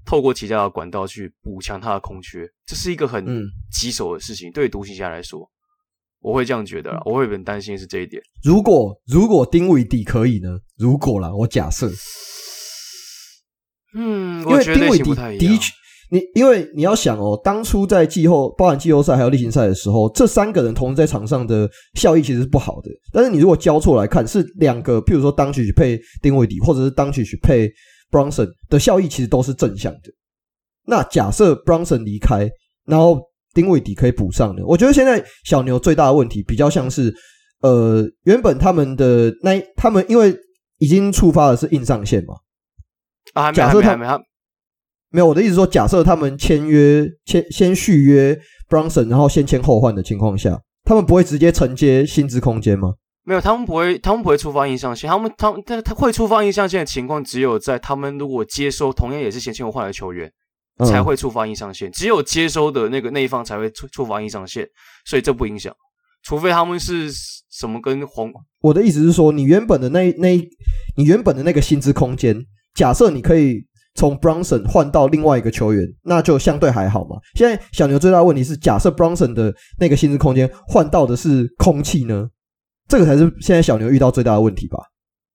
S2: 透过其他的管道去补强他的空缺，这是一个很棘手的事情。嗯、对于独行侠来说，我会这样觉得啦，我会很担心是这一点。
S1: 如果如果丁威迪可以呢？如果啦，我假设。
S2: 嗯，
S1: 因为丁伟迪的确，你因为你要想哦，当初在季后，包含季后赛还有例行赛的时候，这三个人同时在场上的效益其实是不好的。但是你如果交错来看，是两个，譬如说当曲去配丁伟迪，或者是当曲去配 Bronson 的效益，其实都是正向的。那假设 Bronson 离开，然后丁伟迪可以补上的，我觉得现在小牛最大的问题比较像是，呃，原本他们的那他们因为已经触发的是硬上限嘛。
S2: 啊，
S1: 假设他
S2: 没有，
S1: 没有，我的意思说，假设他们签约签先续约 Bronson，然后先签后换的情况下，他们不会直接承接薪资空间吗？
S2: 没有，他们不会，他们不会触发硬上限。他们，他们，但他会触发硬上限的情况，只有在他们如果接收同样也是先签后换的球员，才会触发硬上限。嗯、只有接收的那个那一方才会触触发硬上限，所以这不影响。除非他们是什么跟黄，
S1: 我的意思是说，你原本的那那，你原本的那个薪资空间。假设你可以从 Bronson 换到另外一个球员，那就相对还好嘛。现在小牛最大的问题是，假设 Bronson 的那个薪资空间换到的是空气呢？这个才是现在小牛遇到最大的问题吧？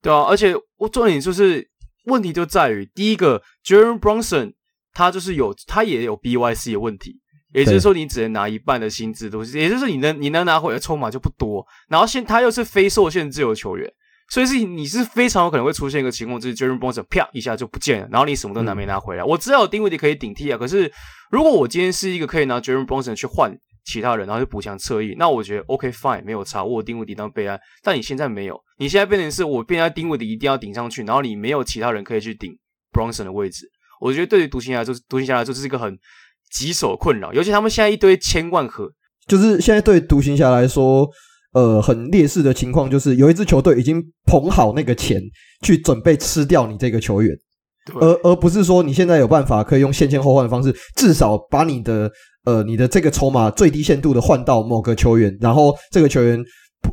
S2: 对啊，而且我重点就是问题就在于第一个，Jaren Bronson 他就是有他也有 BYC 的问题，也就是说你只能拿一半的薪资，都是，也就是你能你能拿回来的筹码就不多。然后现他又是非受限自由球员。所以是你是非常有可能会出现一个情况，就是 Jalen Brunson 啪一下就不见了，然后你什么都拿没拿回来。我知道有丁威迪可以顶替啊，可是如果我今天是一个可以拿 Jalen Brunson 去换其他人，然后去补强侧翼，那我觉得 OK fine 没有差，我有丁威迪当备案。但你现在没有，你现在变成是我变成丁威迪一定要顶上去，然后你没有其他人可以去顶 Bronson 的位置。我觉得对于独行侠来说，独行侠来说这是一个很棘手的困扰，尤其他们现在一堆千万合，
S1: 就是现在对独行侠来说。呃很劣势的情况，就是有一支球队已经捧好那个钱去准备吃掉你这个球员，而而不是说你现在有办法可以用先签后换的方式，至少把你的呃你的这个筹码最低限度的换到某个球员，然后这个球员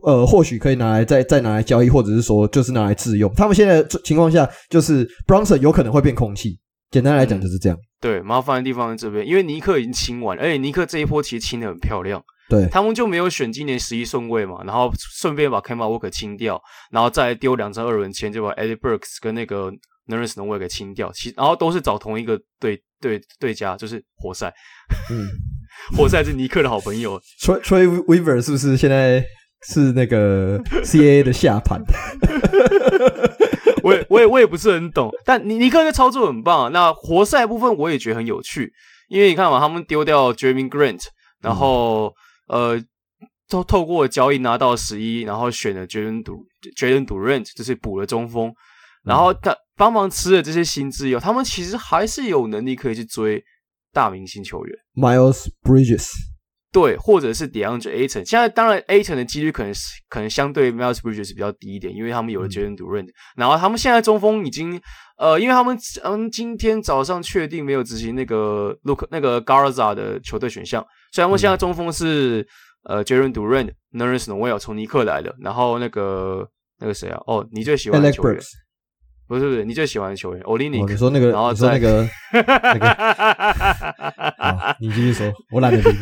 S1: 呃或许可以拿来再再拿来交易，或者是说就是拿来自用。他们现在的情况下，就是 Bronson 有可能会变空气。简单来讲就是这样。
S2: 对，麻烦的地方在这边，因为尼克已经清完，而且尼克这一波其实清的很漂亮。
S1: 对，
S2: 他们就没有选今年十一顺位嘛，然后顺便把 Kemba Walker 清掉，然后再丢两张二轮签，就把 Eddie Burks 跟那个 Nerlens Noel 给清掉。其然后都是找同一个对对对家，就是活塞。嗯，活塞是尼克的好朋友。
S1: Troy Troy Weaver 是不是现在是那个 CAA 的下盘？
S2: 我也我也我也不是很懂，但尼尼克的操作很棒。那活塞部分我也觉得很有趣，因为你看嘛，他们丢掉 Jerami Grant，然后、嗯、呃，都透过交易拿到十一，然后选了 Jalen Jalen Duren，就是补了中锋，然后他帮忙吃了这些薪资以后，他们其实还是有能力可以去追大明星球员
S1: ，Miles Bridges。
S2: 对，或者是 DeAndre Ayton，现在当然 Ayton 的几率可能是可能相对 Miles Bridges 比较低一点，因为他们有了 Jaden Duren，然后他们现在中锋已经呃，因为他们嗯今天早上确定没有执行那个 Look 那个 Garza 的球队选项，所以他们现在中锋是、嗯、呃 Jalen Duren、Nerlens Noel 从尼克来的，然后那个那个谁啊？哦，你最喜欢的球员。不是不是，你最喜欢的球员 Olynyk、
S1: 哦、你说那个，然后在那个那个，好，你继续说，我懒得理你。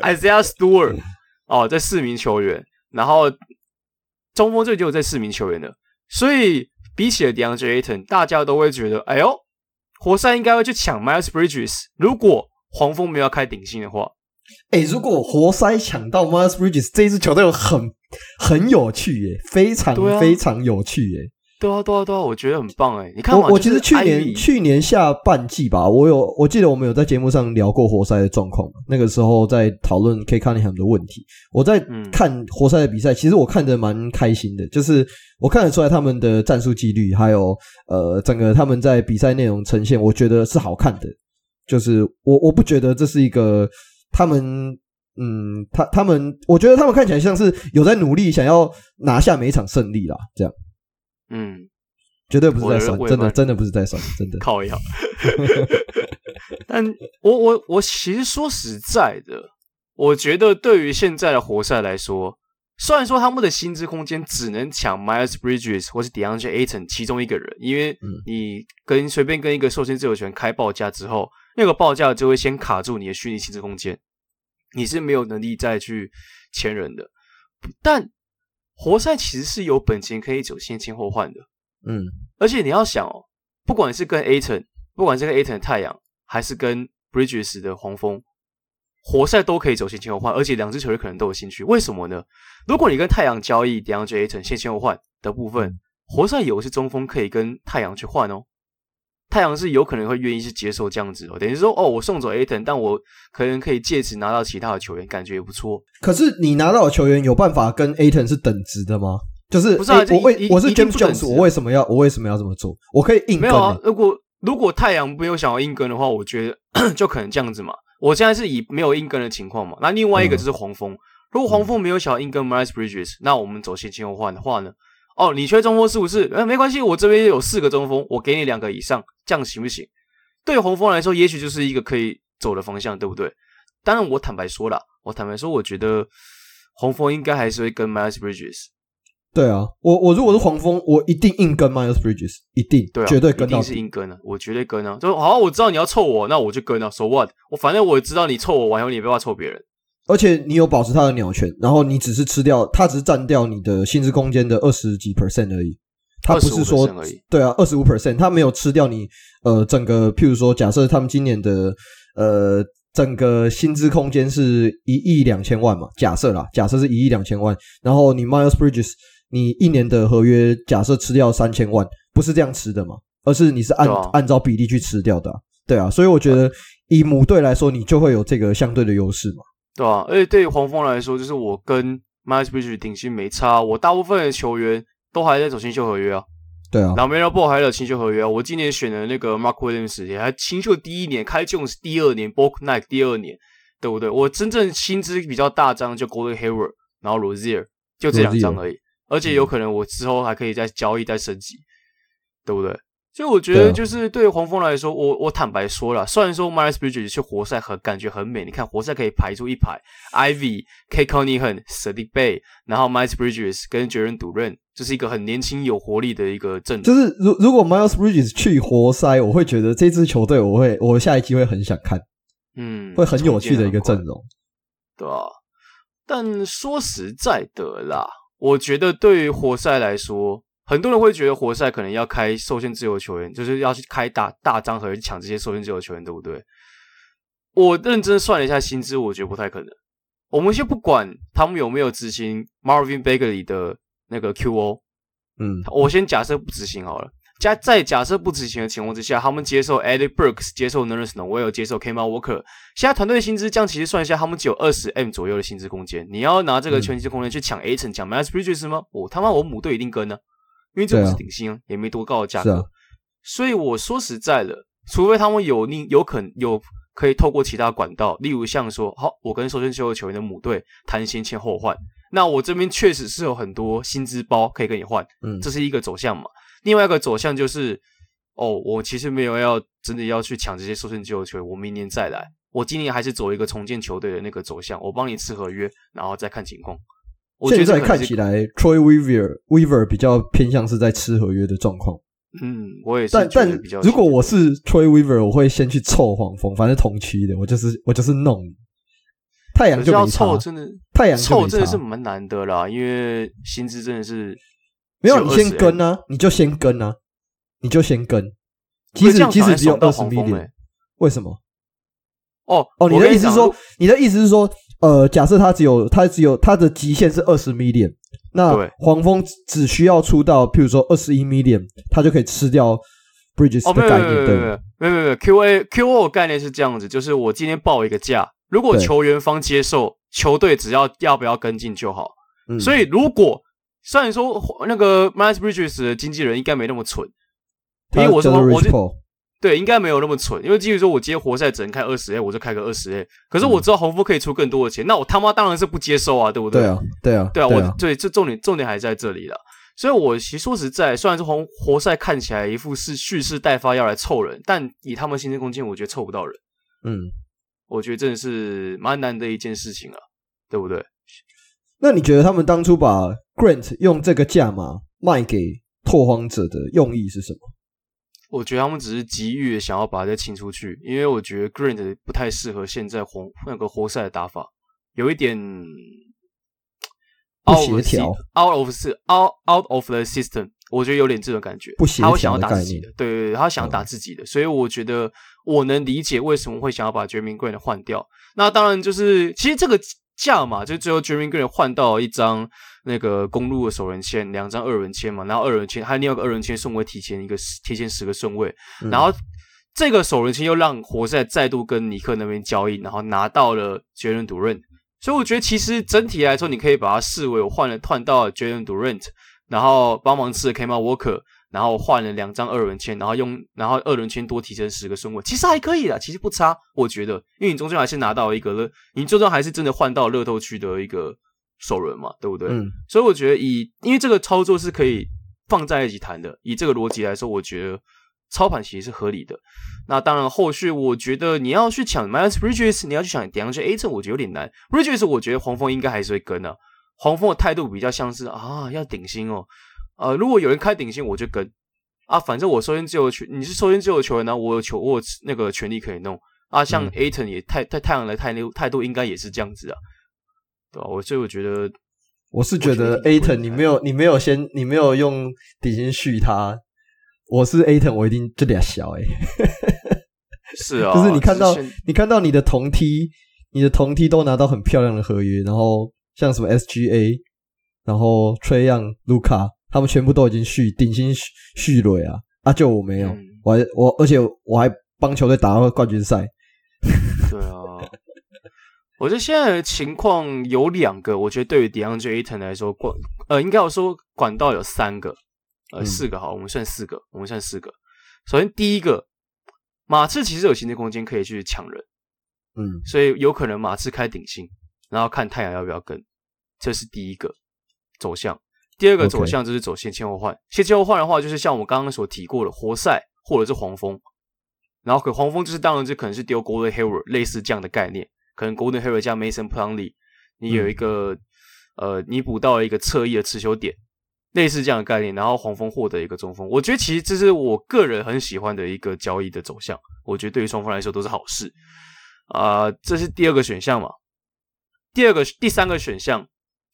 S2: Isaiah Stewart 哦，这四名球员，然后中锋这就有这四名球员的，所以比起了 DeAndre Ayton，大家都会觉得，哎呦，活塞应该会去抢 Miles Bridges。如果黄蜂没有要开顶薪的话，
S1: 哎，如果活塞抢到 Miles Bridges，这一支球队很很有趣耶，非常、啊、非常有趣耶。
S2: 对啊，对啊，对啊，我觉得很棒哎！你看，
S1: 我我其实去年去年下半季吧，我有我记得我们有在节目上聊过活塞的状况，那个时候在讨论 Cade Cunningham 的问题。我在看活塞的比赛，其实我看得蛮开心的，就是我看得出来他们的战术纪律，还有呃整个他们在比赛内容呈现，我觉得是好看的。就是我我不觉得这是一个他们嗯他他们，我觉得他们看起来像是有在努力想要拿下每一场胜利啦，这样。
S2: 嗯，
S1: 绝对不是在酸，真的真的不是在酸，真的
S2: 靠腰。但我我我其实说实在的，我觉得对于现在的活塞来说，虽然说他们的薪资空间只能抢 Miles Bridges 或是 DeAndre Ayton 其中一个人，因为你跟随便跟一个受薪自由权开报价之后，那个报价就会先卡住你的虚拟薪资空间，你是没有能力再去签人的。但活塞其实是有本钱可以走先签后换的，
S1: 嗯，
S2: 而且你要想哦，不管是跟 Ayton，不管是跟 Ayton 的太阳，还是跟 Bridges 的黄蜂，活塞都可以走先签后换，而且两支球队可能都有兴趣。为什么呢？如果你跟太阳交易 DeAndre Ayton 先签后换的部分，活塞有的是中锋可以跟太阳去换哦。太阳是有可能会愿意去接受这样子哦，等于说哦，我送走 Ayton，但我可能可以借此拿到其他的球员，感觉也不错。
S1: 可是你拿到的球员有办法跟 Ayton 是等值的吗？就是不是、啊欸、我为我是 James Jones，我为什么要我为什么要这么做？我可以硬跟、欸。没有啊，
S2: 如果如果太阳没有想要硬跟的话，我觉得 就可能这样子嘛。我现在是以没有硬跟的情况嘛。那另外一个就是黄蜂，嗯、如果黄蜂没有想要硬跟 Miles Bridges，那我们走先签后换的话呢？哦，你缺中锋是不是？呃，没关系，我这边有四个中锋，我给你两个以上，这样行不行？对黄蜂来说，也许就是一个可以走的方向，对不对？当然，我坦白说了，我坦白说，我觉得黄蜂应该还是会跟 Miles Bridges。
S1: 对啊，我我如果是黄蜂，我一定硬跟 Miles Bridges，一定，对啊，绝对跟到，
S2: 一定是硬跟啊，我绝对跟啊。就好，我知道你要凑我，那我就跟啊。So what？我反正我知道你凑我完后，你也不要凑别人。
S1: 而且你有保持它的鸟权，然后你只是吃掉，它只是占掉你的薪资空间的二十几 percent 而已。它不是说，对啊，二十五 percent，它没有吃掉你呃整个，譬如说，假设他们今年的呃整个薪资空间是一亿两千万嘛，假设啦，假设是一亿两千万，然后你 Miles Bridges，你一年的合约假设吃掉三千万，不是这样吃的嘛，而是你是按、啊、按照比例去吃掉的、啊，对啊，所以我觉得以母队来说，你就会有这个相对的优势嘛。
S2: 对啊，而且对于黄蜂来说，就是我跟 Miles Bridges 顶薪没差，我大部分的球员都还在走新秀合约啊。
S1: 对啊，
S2: 然后 LaMelo Ball 还有新秀合约啊。我今年选的那个 Mark Williams 也还新秀第一年，开 Jones 第二年，Bouknight 第二年，对不对？我真正薪资比较大张就 Gordon Hayward，然后 Rozier 就这两张而已，而且有可能我之后还可以再交易再升级，对不对？所以我觉得，就是对黄蜂来说，我我坦白说了，虽然说 Miles Bridges 去活塞很感觉很美，你看活塞可以排出一排 Ivy、Cade Cunningham、Saddiq Bay，然后 Miles Bridges 跟 Jalen Duren，这是一个很年轻有活力的一个阵容。
S1: 就是如如果 Miles Bridges 去活塞，我会觉得这支球队，我会我下一季会很想看，
S2: 嗯，
S1: 会很有趣的一个阵容，
S2: 对啊。但说实在的啦，我觉得对于活塞来说。很多人会觉得活塞可能要开受限自由球员，就是要去开大大张合约抢这些受限自由球员，对不对？我认真算了一下薪资，我觉得不太可能。我们先不管他们有没有执行 Marvin Bagley 的那个 QO，
S1: 嗯，
S2: 我先假设不执行好了。加在假设不执行的情况之下，他们接受 Alec Burks，接受 Nerlens Noel，接受 Kemba Walker。现在团队的薪资这样其实算一下，他们只有二十 M 左右的薪资空间。你要拿这个全薪资空间去抢 Ayton，抢 Miles Bridges 吗？我、哦、他妈我母队一定跟呢、啊。因为这不是顶薪啊，也没多高的价格，
S1: 啊，
S2: 所以我说实在的，除非他们有另有可能有可以透过其他管道，例如像说，好，我跟受限自由球员的母队谈先签后换，那我这边确实是有很多薪资包可以跟你换，嗯，这是一个走向嘛。另外一个走向就是，哦，我其实没有要真的要去抢这些受限自由球员，我明年再来，我今年还是走一个重建球队的那个走向，我帮你吃合约，然后再看情况。
S1: 现在看起来，Troy Weaver Weaver 比较偏向是在吃合约的状况。
S2: 嗯，我也是。
S1: 但但如果我是 Troy Weaver，我会先去凑黄蜂，反正同期的，我就是我就是弄。太阳就没差，
S2: 凑真的太阳凑真的是蛮难的啦，因为薪资真的是
S1: 没有你先跟啊，你就先跟啊，你就先跟。即使即使只有二十 million，为什么？
S2: 哦
S1: 哦，你的意思是说，你的意思是说。呃，假设他只有他只有他的极限是二十 million，那黄蜂只需要出到譬如说二十一 million，他就可以吃掉 Bridges 的概念。对，
S2: 没有没有没有没有 QA QO 概念是这样子，就是我今天报一个价，如果球员方接受，球队只要要不要跟进就好。嗯、所以如果虽然说那个 Miles Bridges 的经纪人应该没那么蠢，因为我说我就。对，应该没有那么蠢，因为基于说，我接活塞只能开二十 A，我就开个二十 A。可是我知道红夫可以出更多的钱，那我他妈当然是不接收啊，对不对？
S1: 对啊，对啊，
S2: 对啊，我对这重点重点还在这里了。所以，我其实说实在，虽然说红活塞看起来一副是蓄势待发要来凑人，但以他们薪资空间，我觉得凑不到人。
S1: 嗯，
S2: 我觉得真的是蛮难的一件事情啊，对不对？
S1: 那你觉得他们当初把 Grant 用这个价码卖给拓荒者的用意是什么？
S2: 我觉得他们只是急于想要把它再清出去，因为我觉得 Grant 不太适合现在活那个活塞的打法，有一点
S1: 不协调
S2: ，out of 是 out out of the system，我觉得有点这种感觉，
S1: 不协调
S2: 他会想要打自己的，对对对，他想要打自己的，嗯、所以我觉得我能理解为什么会想要把 Jerami Grant 换掉。那当然就是其实这个价嘛，就最后 Jerami Grant 换到一张。那个公路的首轮签，两张二轮签嘛，然后二轮签还有另外一个二轮签顺位提前一个提前十个顺位，嗯、然后这个首轮签又让活塞再度跟尼克那边交易，然后拿到了杰伦杜润，所以我觉得其实整体来说，你可以把它视为我换了换到了杰伦杜润，然后帮忙吃了 Kemba Walker，然后换了两张二轮签，然后用然后二轮签多提升十个顺位，其实还可以啦，其实不差，我觉得，因为你终究还是拿到一个了，你最终还是真的换到乐透区的一个。首轮嘛，对不对？嗯，所以我觉得以，因为这个操作是可以放在一起谈的。以这个逻辑来说，我觉得操盘其实是合理的。那当然，后续我觉得你要去抢 Miles Bridges，你要去抢 DeAndre Ayton，我觉得有点难。Bridges，我觉得黄蜂应该还是会跟啊。黄蜂的态度比较像是啊，要顶薪哦。呃，如果有人开顶薪，我就跟啊，反正我受限自由球，你是受限自由球员呢，我有球，我有那个权利可以弄啊。像 Ayton 也太太太阳的态度态度应该也是这样子啊。对吧？我所以我觉得，
S1: 我是觉得 Ayton 你没有你没有先你没有用底薪续他，我是 Ayton 我一定这俩小哎，
S2: 是啊，
S1: 就是你看到你看到你的同梯，你的同梯都拿到很漂亮的合约，然后像什么 SGA，然后 Trae Young、Luka，他们全部都已经续顶薪续续了啊，啊就我没有，嗯、我还我而且我还帮球队打到冠
S2: 军赛。我觉得现在的情况有两个，我觉得对于 DeAndre Ayton 来说，管呃应该要说管道有三个，呃四个好，我们算四个，我们算四个。首先第一个，马刺其实有空间可以去抢人，
S1: 嗯，
S2: 所以有可能马刺开顶薪，然后看太阳要不要跟。这是第一个走向。第二个走向就是走先签后换。先签后换的话，就是像我们刚刚所提过的活塞或者是黄蜂。然后可黄蜂就是当然就可能是丢 Golden Hayward 类似这样的概念，可能 Golden Hayward 加 Mason Plumlee，你有一个、嗯、呃，弥补到了一个侧翼的持球点，类似这样的概念，然后黄蜂获得一个中锋，我觉得其实这是我个人很喜欢的一个交易的走向，我觉得对于双方来说都是好事啊、呃。这是第二个选项嘛？第二个、第三个选项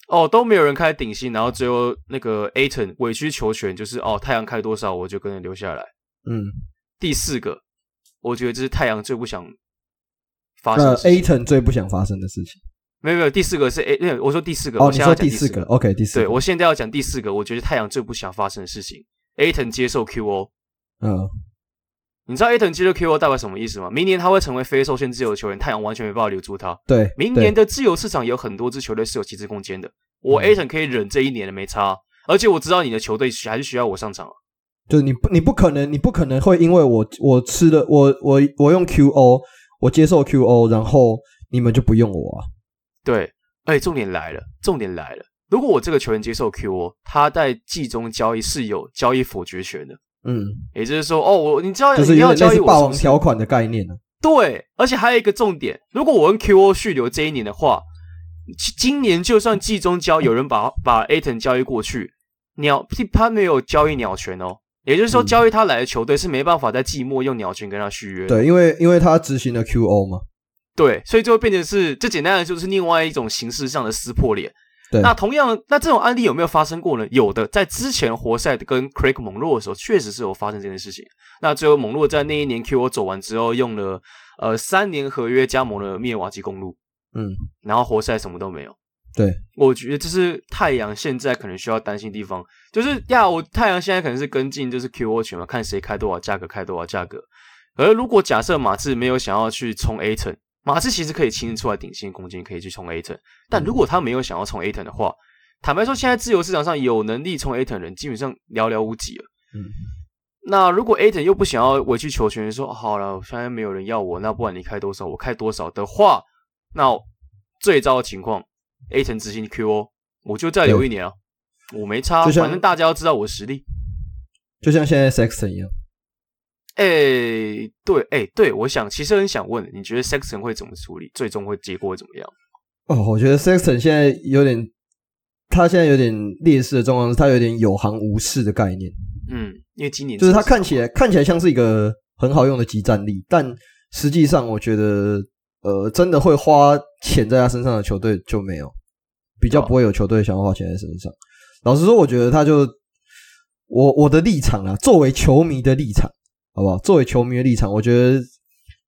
S2: 哦，都没有人开顶薪，然后只有那个 Ayton 委曲求全，就是哦，太阳开多少我就跟着留下来。嗯，第四个。我觉得这是太阳最不想发生的事情。
S1: 呃，Ayton 最不想发生的事情。
S2: 没有没有，第四个是 A，我说第四个。
S1: 哦，
S2: 我现在要讲
S1: 第四个。OK，第四个。
S2: 对，我现在要讲第四个。我觉得太阳最不想发生的事情，Ayton 接受 QO。嗯。你知道 Ayton 接受 QO 代表什么意思吗？明年他会成为非受限自由球员，太阳完全没办法留住他。
S1: 对。
S2: 明年的自由市场有很多支球队是有薪资空间的。我 Ayton 可以忍这一年的没差，而且我知道你的球队还是需要我上场。
S1: 就是你不，你不可能，你不可能会因为我我吃了我我我用 QO，我接受 QO，然后你们就不用我啊？
S2: 对，哎，重点来了，重点来了。如果我这个球员接受 QO，他在季中交易是有交易否决权的。嗯，也就是说，哦，我你知道
S1: 就是
S2: 你要交易
S1: 霸王条款的概念呢？
S2: 对，而且还有一个重点，如果我用 QO 续留这一年的话，今年就算季中交有人把把 Ayton 交易过去，鸟他没有交易鸟权哦。也就是说，交易他来的球队是没办法在季末用鸟群跟他续约。
S1: 对，因为因为他执行了 QO 嘛。
S2: 对，所以就会变成是，这简单来说就是另外一种形式上的撕破脸。对，那同样，那这种案例有没有发生过呢？有的，在之前活塞跟 Craig 猛洛的时候，确实是有发生这件事情。那最后猛洛在那一年 QO 走完之后，用了呃三年合约加盟了密尔瓦基公路。嗯，然后活塞什么都没有。
S1: 对，
S2: 我觉得这是太阳现在可能需要担心的地方，就是呀，我太阳现在可能是跟进就是 QO 权嘛，看谁开多少价格，开多少价格。而如果假设马刺没有想要去冲 Ayton，马刺其实可以清出来顶薪空间，可以去冲 Ayton。但如果他没有想要冲 Ayton 的话，坦白说，现在自由市场上有能力冲 Ayton 的人基本上寥寥无几了。嗯，那如果 Ayton 又不想要委曲求全，说、哦、好了，现在没有人要我，那不管你开多少，我开多少的话，那最糟的情况。Ayton 执行 QO，我就再留一年啊，我没差，反正大家要知道我的实力，
S1: 就像现在 Sexton 一样。
S2: 哎、欸，对，哎、欸，对，我想其实很想问，你觉得 Sexton 会怎么处理？最终会结果会怎么样？
S1: 哦，我觉得 Sexton 现在有点，他现在有点劣势的状况是，他有点有行无市的概念。
S2: 嗯，因为今年
S1: 就是他看起来看起来像是一个很好用的集战力，但实际上我觉得，呃，真的会花钱在他身上的球队就没有。比较不会有球队想要花钱在身上。老实说，我觉得他就我我的立场啊，作为球迷的立场，好不好？作为球迷的立场，我觉得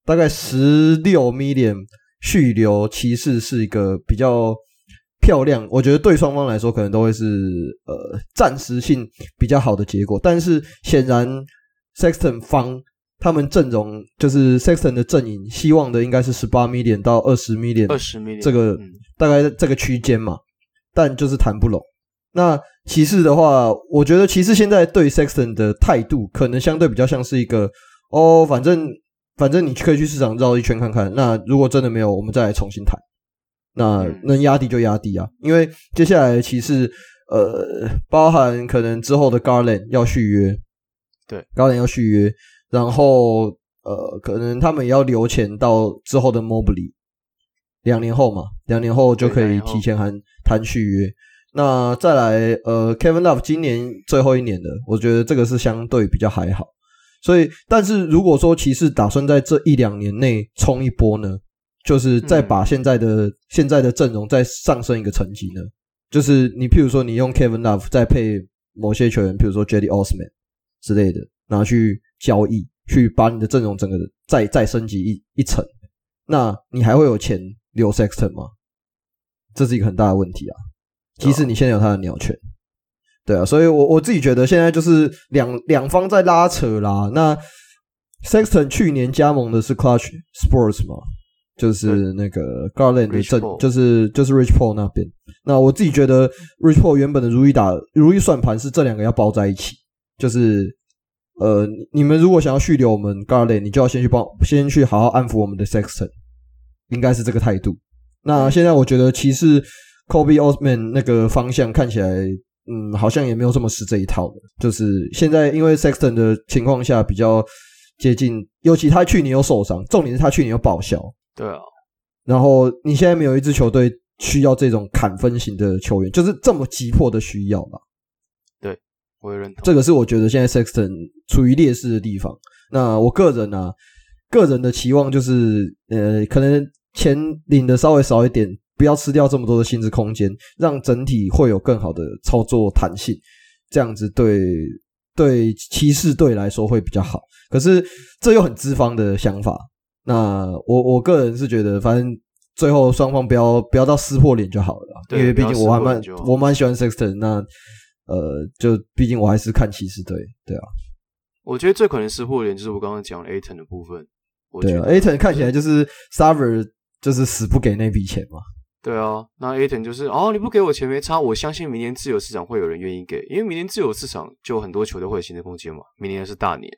S1: 大概十六 million 续留骑士是一个比较漂亮。我觉得对双方来说，可能都会是呃暂时性比较好的结果。但是显然，Sexton 方他们阵容就是 Sexton 的阵营，希望的应该是十八 million 到二十 million，
S2: 二十 million
S1: 这个大概这个区间嘛。但就是谈不拢。那骑士的话，我觉得骑士现在对 Sexton 的态度，可能相对比较像是一个哦，反正反正你可以去市场绕一圈看看。那如果真的没有，我们再来重新谈。那能压低就压低啊，因为接下来骑士呃，包含可能之后的 Garland 要续约，
S2: 对
S1: ，Garland 要续约，然后呃，可能他们也要留钱到之后的 Mobley。两年后嘛，两年后就可以提前谈谈续约。那再来，呃，Kevin Love 今年最后一年的，我觉得这个是相对比较还好。所以，但是如果说骑士打算在这一两年内冲一波呢，就是再把现在的、嗯、现在的阵容再上升一个层级呢，就是你譬如说你用 Kevin Love 再配某些球员，譬如说 Jedi Osman 之类的拿去交易，去把你的阵容整个再再升级一一层，那你还会有钱？留 Sexton 吗？这是一个很大的问题啊！即使你现在有他的鸟权，对啊，所以我我自己觉得现在就是两两方在拉扯啦。那 Sexton 去年加盟的是 Clutch Sports 嘛，就是那个 Garland 的正，就是就是 Rich Paul 那边。那我自己觉得 Rich Paul 原本的如意打如意算盘是这两个要包在一起，就是呃，你们如果想要续留我们 Garland，你就要先去帮，先去好好安抚我们的 Sexton。应该是这个态度。那现在我觉得骑士 Kobe Osman 那个方向看起来，嗯，好像也没有这么吃这一套的。就是现在因为 Sexton 的情况下比较接近，尤其他去年又受伤，重点是他去年又报销。
S2: 对啊。
S1: 然后你现在没有一支球队需要这种砍分型的球员，就是这么急迫的需要吧？
S2: 对，我也认同。
S1: 这个是我觉得现在 Sexton 处于劣势的地方。那我个人呢、啊，个人的期望就是，呃，可能钱领的稍微少一点，不要吃掉这么多的薪资空间，让整体会有更好的操作弹性，这样子对对骑士队来说会比较好。可是这又很资方的想法。那我我个人是觉得，反正最后双方不要不要到撕破脸就好了因为毕竟我还蛮我蛮喜欢 Sexton，那呃，就毕竟我还是看骑士队，对啊。
S2: 我觉得最可能撕破脸就是我刚刚讲的 Ayton 的部分。
S1: 对啊，Ayton 看起来就是 Sarver 就是死不给那笔钱嘛。
S2: 对啊，那 Ayton 就是哦，你不给我钱没差，我相信明年自由市场会有人愿意给，因为明年自由市场就很多球队会有新的空间嘛。明年是大年，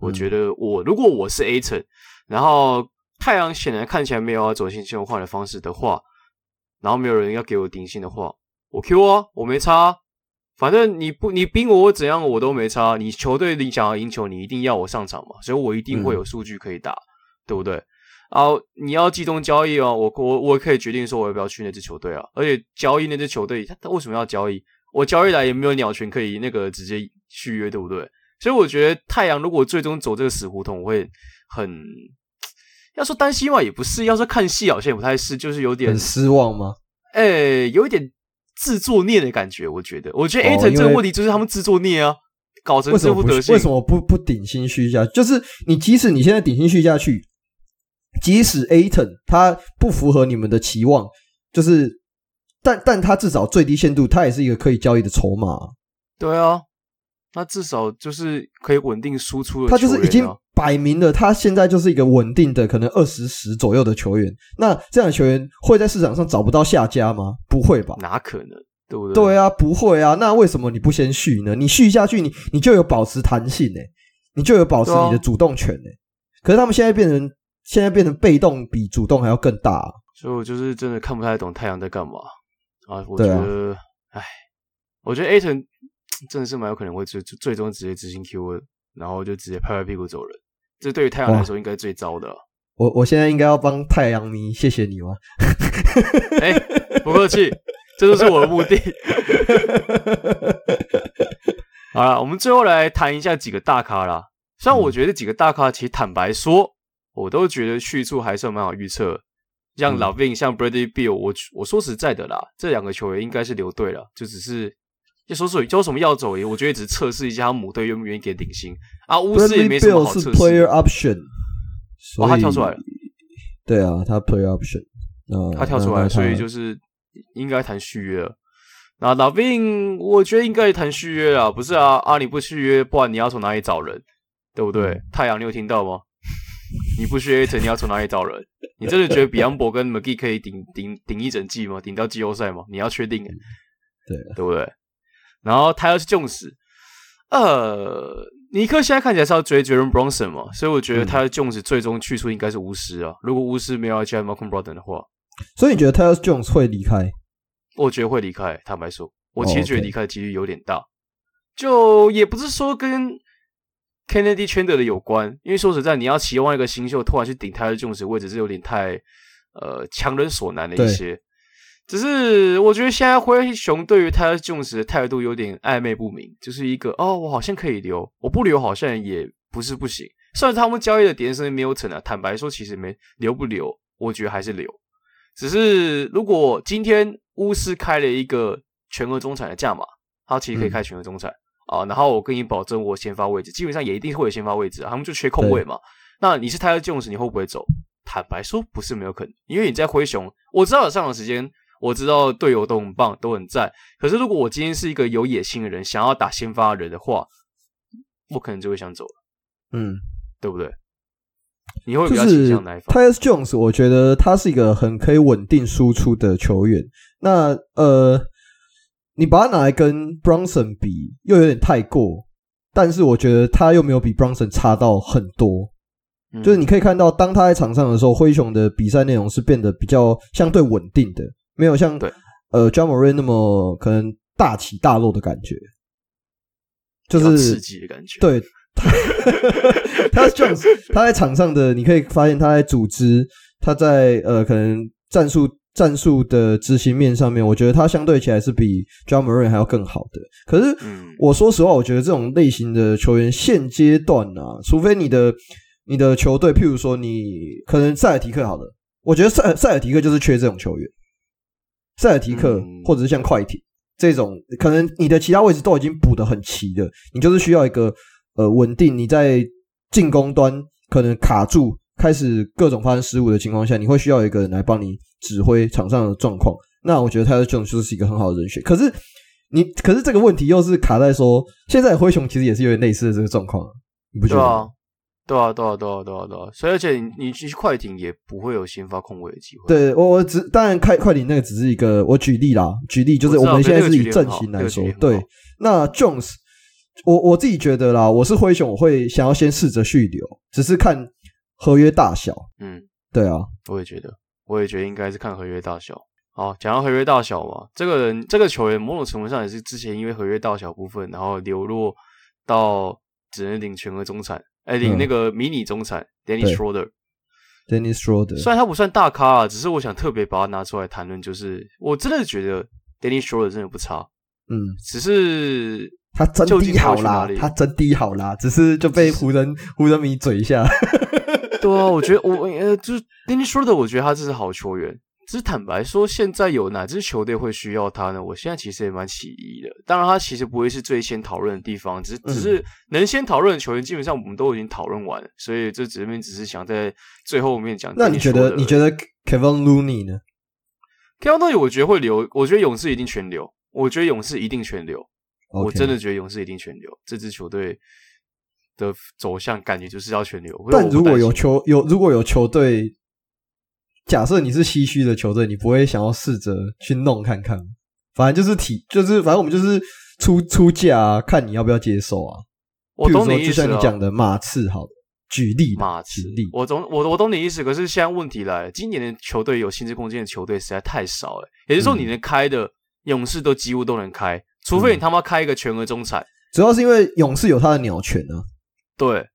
S2: 我觉得我如果我是 Ayton。然后太阳显然看起来没有要走新秀换的方式的话，然后没有人要给我顶薪的话，我 Q 啊，我没差啊，反正你不你逼我我怎样我都没差。你球队你想要赢球，你一定要我上场嘛，所以我一定会有数据可以打，嗯、对不对？然后你要集中交易哦，我我我可以决定说我要不要去那支球队啊，而且交易那支球队他他为什么要交易？我交易来也没有鸟权可以那个直接续约，对不对？所以我觉得太阳如果最终走这个死胡同，我会很。要说担心嘛，也不是；要说看戏，好像也不太是，就是有点
S1: 很失望吗？
S2: 哎、欸，有一点自作孽的感觉。我觉得，我觉得 Ayton 这个问题就是他们自作孽啊，搞成这副德行。
S1: 为什么不不顶薪续下？就是你，即使你现在顶薪续下去，即使 Ayton 他不符合你们的期望，就是，但但他至少最低限度，他也是一个可以交易的筹码。
S2: 对啊。那至少就是可以稳定输出的球员啊，
S1: 他就是已经摆明了，他现在就是一个稳定的，可能二十十左右的球员。那这样的球员会在市场上找不到下家吗？不会吧？
S2: 哪可能？对不对？
S1: 对啊，不会啊。那为什么你不先续呢？你续下去，你你就有保持弹性呢，你就有保持你的主动权诶。可是他们现在变成现在变成被动比主动还要更大啊，
S2: 所以我就是真的看不太懂太阳在干嘛啊。我觉得，哎，我觉得 Ayton。真的是蛮有可能会最最终直接执行 Q 的，然后就直接拍拍屁股走人。这对于太阳来说应该最糟的。
S1: 我我现在应该要帮太阳迷谢谢你吗？
S2: 哎、欸，不客气，这就是我的目的。好了，我们最后来谈一下几个大咖啦。虽然我觉得几个大咖其实坦白说，我都觉得去处还算蛮好预测。像 LaVine，像 Bradley Bill，我我说实在的啦，这两个球员应该是留队了，就只是。就说说有什么要走？我觉得只是测试一下他母队愿不愿意给顶薪啊。巫师也没什么好测试。
S1: Player option，
S2: 哇，他跳出来了。
S1: 对啊，他 player option，
S2: 他跳出来，所以就是应该谈续约了。那 LaVine 我觉得应该也谈续约了，不是啊？啊，你不续约，不然你要从哪里找人？对不对？太阳，你有听到吗？你不续约，你要从哪里找人？你真的觉得 Biyombo 跟 McGee 可以顶顶顶一整季吗？顶到季后赛吗？你要确定？
S1: 对，
S2: 对不对？然后他要是 Jones，呃，尼克现在看起来是要追 Jalen Bronson 嘛，所以我觉得他的 Jones 最终去处应该是巫师啊。如果巫师没有要加 Malcolm Brogdon 的话，
S1: 所以你觉得 Tyus Jones 会离开？
S2: 我觉得会离开。坦白说，我其实觉得离开的几率有点大。Oh. 就也不是说跟 Kennedy Chandler 的有关，因为说实在，你要期望一个新秀突然去顶 Tyus Jones 的位置，是有点太呃强人所难的一些。只是我觉得现在灰熊对于 Tyus Jones 的态度有点暧昧不明，就是一个哦，我好像可以留，我不留好像也不是不行。虽然他们交易的点是没有成啊，坦白说其实没留不留，我觉得还是留。只是如果今天巫师开了一个全额中产的价码，他其实可以开全额中产、嗯、啊，然后我跟你保证我先发位置，基本上也一定会有先发位置啊，他们就缺空位嘛。那你是 Tyus Jones，你会不会走？坦白说不是没有可能，因为你在灰熊，我知道有上场时间。我知道队友都很棒，都很赞。可是如果我今天是一个有野心的人，想要打先发的人的话，我可能就会想走了。嗯，对不对？你会比较倾向哪一方
S1: ？Tyus Jones，我觉得他是一个很可以稳定输出的球员。那呃，你把它拿来跟 Bronson 比，又有点太过。但是我觉得他又没有比 Bronson 差到很多。嗯。就是你可以看到，当他在场上的时候，灰熊的比赛内容是变得比较相对稳定的。没有像呃 Ja Morant 那么可能大起大落的感觉，就是
S2: 刺激的感觉。
S1: 对，他他在场上的，你可以发现他在组织，他在呃可能战术战术的执行面上面，我觉得他相对起来是比 Ja Morant 还要更好的。可是，我说实话，我觉得这种类型的球员现阶段啊，除非你的你的球队，譬如说你可能塞尔提克好了，我觉得塞塞尔提克就是缺这种球员。塞尔提克，或者是像快艇这种，可能你的其他位置都已经补得很齐的，你就是需要一个呃稳定。你在进攻端可能卡住，开始各种发生失误的情况下，你会需要一个人来帮你指挥场上的状况。那我觉得他的这种就是一个很好的人选。可是你，可是这个问题又是卡在说，现在灰熊其实也是有点类似的这个状况，你不觉得吗？
S2: 对啊，对啊，对啊，对啊，对啊，所以而且你你去快艇也不会有先发控卫的机会。
S1: 对我我只当然开快艇那个只是一个我举例啦，举例就是我们现在是以阵型来说，对。那 Jones，我我自己觉得啦，我是灰熊，我会想要先试着续留，只是看合约大小。
S2: 嗯，
S1: 对啊，
S2: 我也觉得，我也觉得应该是看合约大小。好，讲到合约大小嘛，这个人这个球员某种程度上也是之前因为合约大小部分，然后流落到只能领全额中产。哎，领那个迷你中产 Dennis Schroeder，Dennis
S1: Schroeder，
S2: 虽然他不算大咖啊，只是我想特别把他拿出来谈论，就是我真的觉得 Dennis Schroeder 真的不差，
S1: 嗯，
S2: 只是
S1: 他真的好啦，他真的好啦，只是就被湖人湖人迷嘴一下，
S2: 对啊，我觉得我呃，就是 Dennis Schroeder，我觉得他这是好球员。只是坦白说，现在有哪支球队会需要他呢？我现在其实也蛮起疑的。当然，他其实不会是最先讨论的地方，只是只是能先讨论的球员，基本上我们都已经讨论完了。所以这这边只是想在最后面讲。
S1: 那你觉得？你觉得 Kevin Looney 呢
S2: ？Kevin Looney 我觉得会留，我觉得勇士一定全留。我觉得勇士一定全留。我真的觉得勇士一定全留。这支球队的走向感觉就是要全留。
S1: 但如果有球有如果有球队。假设你是唏嘘的球队，你不会想要试着去弄看看，反正就是提，就是反正我们就是出出价啊，看你要不要接受啊。
S2: 我懂你意思，
S1: 就像你讲的马刺，好的，举例
S2: 马刺
S1: 举例，
S2: 我懂我我懂你意思。可是现在问题来了，今年的球队有薪资空间的球队实在太少了，也就是说，你能开的勇士都几乎都能开，除非你他妈开一个全额中产。
S1: 主要是因为勇士有他的鸟权呢、啊，
S2: 对。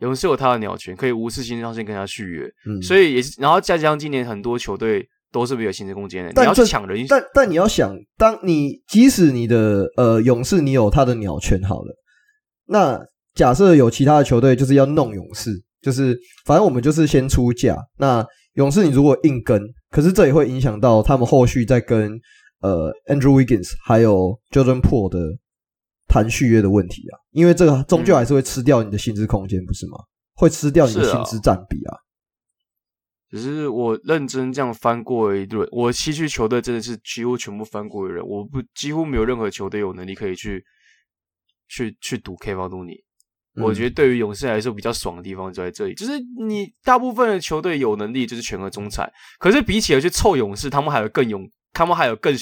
S2: 勇士有他的鸟权，可以无事先上线跟他续约，嗯，所以也是，然后再加上今年很多球队都是没有薪资空间的，你要抢人，
S1: 但但你要想，当你即使你的呃勇士你有他的鸟权好了，那假设有其他的球队就是要弄勇士，就是反正我们就是先出价，那勇士你如果硬跟，可是这也会影响到他们后续再跟呃 Andrew Wiggins 还有 Jordan Poole 的。谈续约的问题啊，因为这个终究还是会吃掉你的薪资空间，不是吗？会吃掉你的薪资占比啊。
S2: 只是我认真这样翻过一轮，我西区球队真的是几乎全部翻过一轮，我不几乎没有任何球队有能力可以去去去赌 Kevon Looney。我觉得对于勇士来说比较爽的地方就在这里，就是你大部分的球队有能力就是全额中产，可是比起来去凑勇士，他们还有更勇，他们还有更。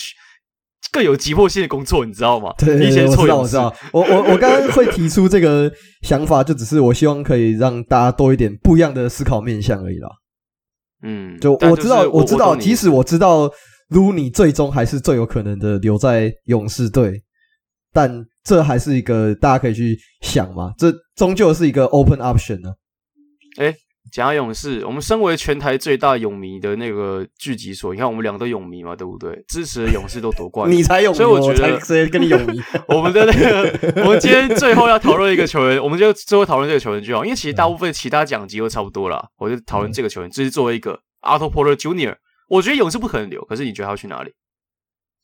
S2: 更有急迫性的工作，你知道吗？
S1: 对，对，对，我知道，我知道。我我我刚刚会提出这个想法，就只是我希望可以让大家多一点不一样的思考面向而已啦。
S2: 嗯，
S1: 就我知道，我，我知道，即使我知道卢尼最终还是最有可能的留在勇士队，但这还是一个大家可以去想嘛。这终究是一个 open option 呢、
S2: 啊。诶讲到勇士，我们身为全台最大勇迷的那个聚集所，你看我们两个都勇迷嘛，对不对？支持的勇士都夺冠，
S1: 你才勇迷，
S2: 所以我觉得
S1: 谁跟你勇迷？
S2: 我们的那个，我们今天最后要讨论一个球员，我们就最后讨论这个球员就好，因为其实大部分其他奖级都差不多了。我就讨论这个球员，这、就是作为一个 Otto Porter Junior，我觉得勇士不可能留，可是你觉得他要去哪里？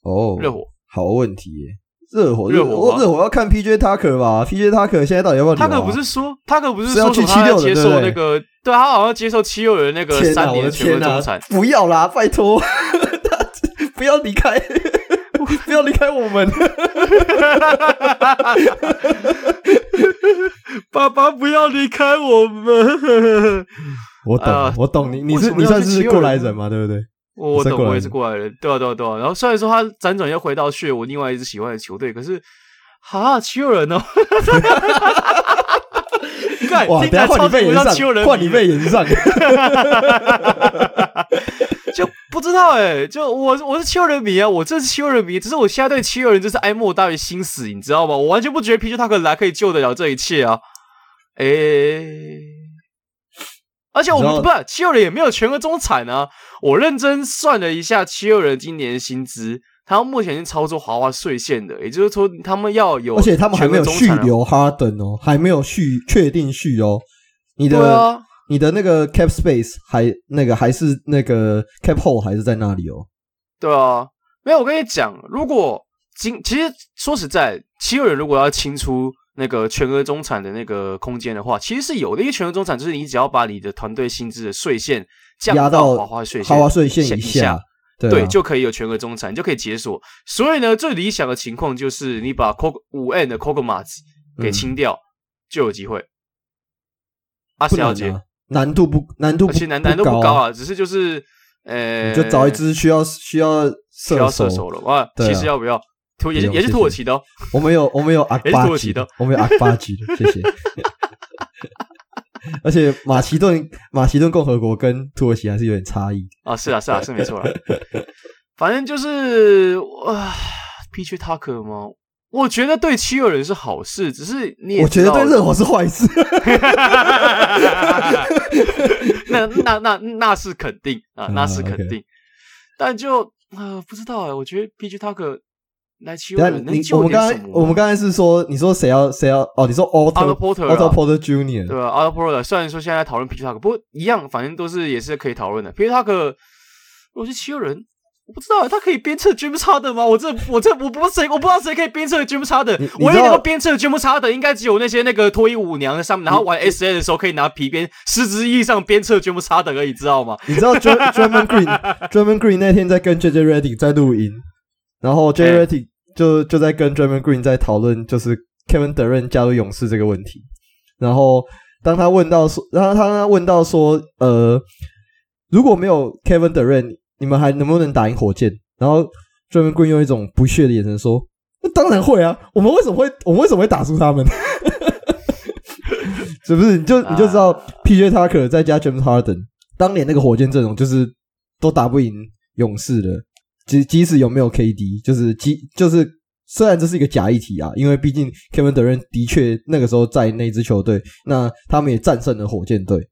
S1: 哦，
S2: 热火，
S1: 好问题耶。热火，热火，热火要看 PJ Tucker 吧？PJ Tucker 现在到底要不要？
S2: 他可不是说，他可不是说要去七六接受那个，对他好像接受七六人那个三年的全额中产。
S1: 不要啦，拜托，他不要离开，不要离开我们，
S2: 爸爸不要离开我们。
S1: 我懂，我懂你，你是你算是过来人嘛，对不对？
S2: 我我懂，我也是过来人，对啊对啊对啊。然后虽然说他辗转又回到去我另外一支喜欢的球队，可是哈七六人哦，
S1: 哇！等下换你被炎上，换你被炎上，
S2: 就不知道哎、欸，就我我是七六人迷啊，我这是七六人迷，只是我现在对七六人就是爱莫大于心死，你知道吗？我完全不觉得 PJ Tucker 来可以救得了这一切啊！哎、欸，而且我们不是七六人也没有全额中产啊，我认真算了一下七六人今年薪资。他们目前是操作华华税线的，也就是说，他们要有，
S1: 而且他们还没有续留哈登哦，还没有续确定续哦。你的、啊、你的那个 cap space 还那个还是那个 cap hole 还是在那里哦？
S2: 对啊，没有，我跟你讲，如果今其实说实在，七六人如果要清出那个全额中产的那个空间的话，其实是有的。因为全额中产就是你只要把你的团队薪资的税线降到豪华税线
S1: 豪华税线以下。对，啊、
S2: 对，就可以有全额中产，你就可以解锁。所以呢，最理想的情况就是你把 Co 五 N 的 c o g o m a s 给清掉，嗯、就有机会。阿斯要接，
S1: 难度不难度不，
S2: 而且难难度不高啊，只是就是呃，
S1: 你就找一只需要需要
S2: 需要射手了哇。啊、其实要不要土也也是土耳其的哦。
S1: 我们有我们有阿巴吉的，我们有阿巴吉的，谢谢。而且马其顿马其顿共和国跟土耳其还是有点差异
S2: 啊，是啊是啊是没错啦，反正就是啊，PG Tucker 吗？我觉得对七六人是好事，只是你也
S1: 我觉得对热火是坏事。
S2: 那那那那是肯定啊，那是肯定，但就啊不知道哎，我觉得 PG Tucker。来七六人，你我们刚才
S1: 我们刚才是说，你说谁要谁要哦？你说 Otto
S2: Porter
S1: Otto Porter Junior
S2: 对吧？Otto Porter 虽然说现在在讨论 Tucker，不过一样，反正都是也是可以讨论的。Tucker，我是七六人，我不知道他可以鞭策 James Harden 吗？我这我这我不知道谁，我不知道谁可以鞭策 James Harden。唯一能够鞭策 James Harden 应该只有那些那个脱衣舞娘上面，然后玩 SA 的时候可以拿皮鞭，实质意义上鞭策 James Harden 而已，知道吗？
S1: 你知道 Draymond Green Draymond Green 那天在跟 JJ Redick 在录音，然后 Redick 就就在跟 Draymond Green 在讨论，就是 Kevin Durant 加入勇士这个问题。然后当他问到说，然后他问到说，呃，如果没有 Kevin Durant，你们还能不能打赢火箭？然后 Draymond Green 用一种不屑的眼神说：“那当然会啊，我们为什么会，我们为什么会打输他们？是不是？你就你就知道 PJ Tucker 再加 James Harden，当年那个火箭阵容就是都打不赢勇士的。”即即使有没有 KD，就是即就是虽然这是一个假议题啊，因为毕竟 Kevin Durant 的确那个时候在那支球队，那他们也战胜了火箭队。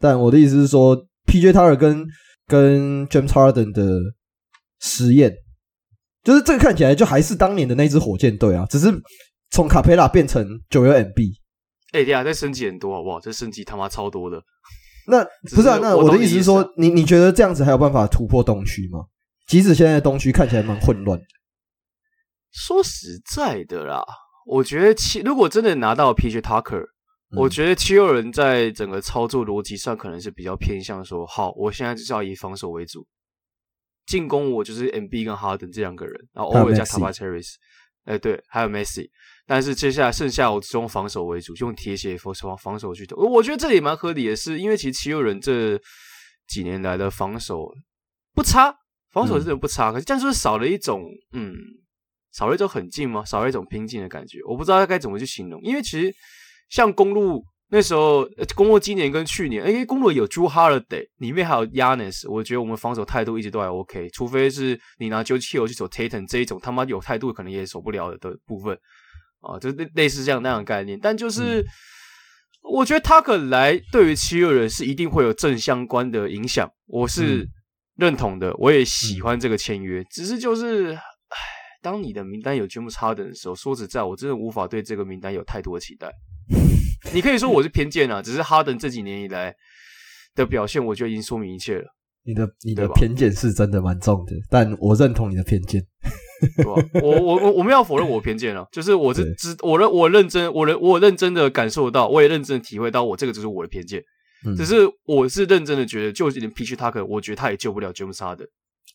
S1: 但我的意思是说，PJ Tucker 跟跟 James Harden 的实验，就是这个看起来就还是当年的那支火箭队啊，只是从卡佩拉变成九六 MB。
S2: 哎、欸，对啊，这升级很多好不好？这升级他妈超多的。
S1: 那不是啊？那我的意思是说，你你觉得这样子还有办法突破东区吗？即使现在东区看起来蛮混乱的，
S2: 说实在的啦，我觉得七如果真的拿到 PJ Tucker，、嗯、我觉得七六人在整个操作逻辑上可能是比较偏向说，好，我现在就是要以防守为主，进攻我就是 MB 跟哈登这两个人，然后偶尔加 Tobias Harris，哎对，还有 Messi，但是接下来剩下我只用防守为主，用铁血防守防守去投，我觉得这里蛮合理的是，因为其实七六人这几年来的防守不差。防守真的不差，可是这样是不是少了一种嗯，少了一种很近吗？少了一种拼劲的感觉？我不知道该怎么去形容。因为其实像公路那时候，公路今年跟去年，诶，公路有 Jrue Holiday，里面还有 Giannis，我觉得我们防守态度一直都还 OK，除非是你拿 George Hill 去守 Tatum 这一种他妈有态度可能也守不了的的部分啊，就类类似这样那样的概念。但就是、嗯、我觉得他可能来对于七六人是一定会有正相关的影响。我是。嗯认同的，我也喜欢这个签约，嗯、只是就是，唉，当你的名单有 James Harden 的时候，说实在，我真的无法对这个名单有太多的期待。你可以说我是偏见啊，只是 Harden 这几年以来的表现，我觉得已经说明一切了。
S1: 你的你的偏见是真的蛮重的，但我认同你的偏见。
S2: 对吧？我我我我们要否认我偏见了，就是我是知我认我认真我认我认真的感受到，我也认真的体会到，我这个就是我的偏见。只是我是认真的觉得，就连 PJ Tucker，我觉得他也救不了 James Harden。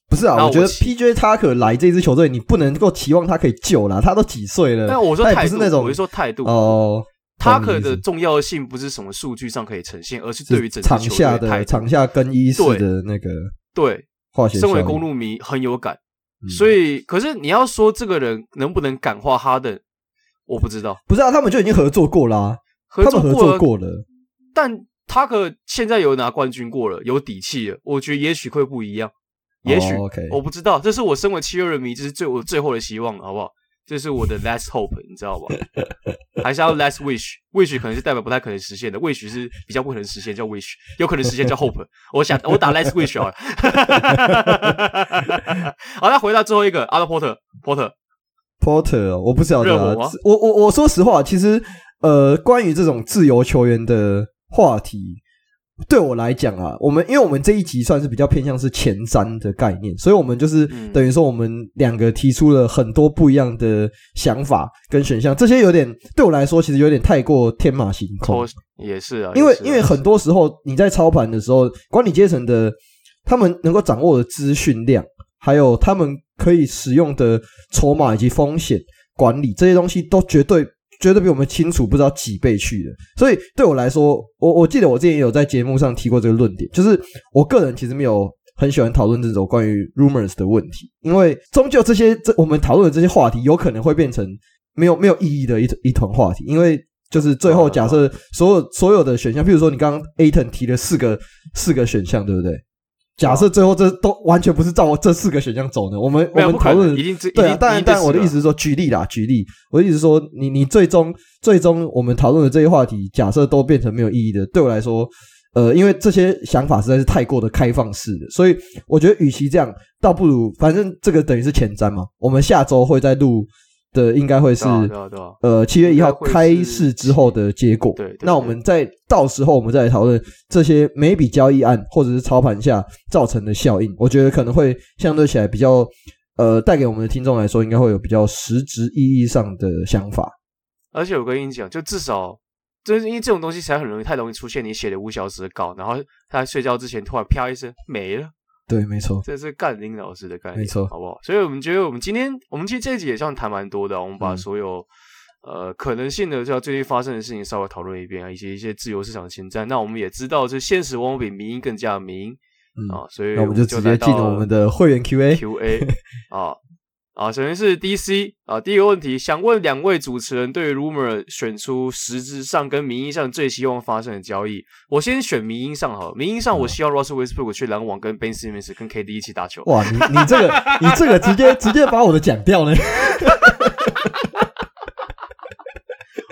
S1: 不是啊，我，我觉得 PJ Tucker 来这支球队，你不能够期望他可以救啦，他都几岁了？
S2: 但我说态度，
S1: 是那种，
S2: 我是说态度哦。Tucker 的重要性不是什么数据上可以呈现，而是对于整场下的
S1: 场下更衣室的那个
S2: 对化学。身为公路迷很有感，嗯、所以可是你要说这个人能不能感化 Harden，我不知道。
S1: 不是啊，他们就已经合作过啦、啊，合作合作过了，
S2: 但。他可现在有拿冠军过了，有底气了，我觉得也许会不一样。也许、
S1: oh,
S2: 我不知道，这是我身为七六人迷，这是最我最后的希望，好不好？这是我的 last hope，你知道吧？还是要 last wish？wish 可能是代表不太可能实现的，wish 是比较不可能实现，叫 wish，有可能实现叫 hope。我想我打 last wish 好了。好，那回到最后一个，Otto Porter，Porter，Porter，
S1: 我不晓得啊。我我我说实话，其实呃，关于这种自由球员的话题。对我来讲啊，我们因为我们这一集算是比较偏向是前瞻的概念，所以我们就是等于说我们两个提出了很多不一样的想法跟选项，这些有点对我来说其实有点太过天马行空。
S2: 也是啊，
S1: 因为因为很多时候你在操盘的时候，管理阶层的他们能够掌握的资讯量，还有他们可以使用的筹码以及风险管理这些东西，都绝对。绝对比我们清楚不知道几倍去的，所以对我来说，我我记得我之前也有在节目上提过这个论点，就是我个人其实没有很喜欢讨论这种关于 rumors 的问题，因为终究这些这我们讨论的这些话题有可能会变成没有没有意义的一一团话题，因为就是最后假设所有所有的选项，譬如说你刚刚 Aton 提了四个四个选项，对不对？假设最后这都完全不是照我这四个选项走的，我们我们讨论
S2: 一定
S1: 对啊，当然，但我的意思是说，举例啦，举例，我的意思是说，你你最终最终我们讨论的这些话题，假设都变成没有意义的，对我来说，呃，因为这些想法实在是太过的开放式的，所以我觉得，与其这样，倒不如反正这个等于是前瞻嘛，我们下周会再录。的应该会是呃七月一号开市之后的结果。对，那我们在到时候我们再来讨论这些每笔交易案或者是操盘下造成的效应。我觉得可能会相对起来比较呃带给我们的听众来说，应该会有比较实质意义上的想法。
S2: 而且我跟你讲，就至少就是因为这种东西才很容易太容易出现，你写的五小时的稿，然后他在睡觉之前突然啪一声没了。
S1: 对，没错，
S2: 这是干林老师的概念，
S1: 没错，
S2: 好不好？所以我们觉得，我们今天，我们其实这一集也算谈蛮多的。我们把所有、嗯、呃可能性的，像最近发生的事情稍微讨论一遍啊，以及一些自由市场的前瞻。那我们也知道，这现实往往比民意更加明嗯啊，所以我们就直接进入我们的会员 Q A Q A 啊。啊，首先是 DC 啊，第一个问题，想问两位主持人，对于 rumor 选出实质上跟名义上最希望发生的交易，我先选名义上好了。名义上，我希望 Russell Westbrook 去篮网跟 Ben Simmons 跟 KD 一起打球。
S1: 哇，你你这个你这个直接直接把我的讲掉呢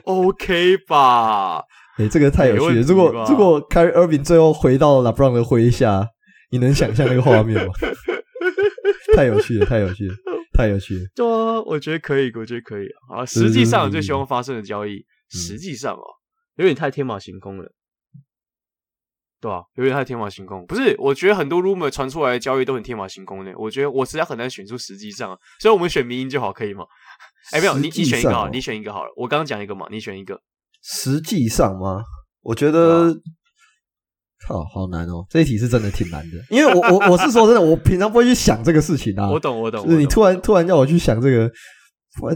S2: ？OK 吧？
S1: 哎、欸，这个太有趣了。如果如果 Kyrie Irving 最后回到 LeBron 的麾下，你能想象那个画面吗？太有趣了，太有趣了。太有趣了，
S2: 对啊，我觉得可以，我觉得可以啊。实际上最希望发生的交易，实际上哦，有点太天马行空了，对啊，有点太天马行空。不是，我觉得很多 rumor 传出来的交易都很天马行空的。我觉得我实在很难选出实际上，所以我们选名义就好，可以吗？哎，没有，你你选一个好，你选一个好了。我刚刚讲一个嘛，你选一个。
S1: 实际上吗？我觉得。靠，好难哦！这一题是真的挺难的，因为我我我是说真的，我平常不会去想这个事情啊。
S2: 我懂，我懂。
S1: 就是你突然突然叫我去想这个，我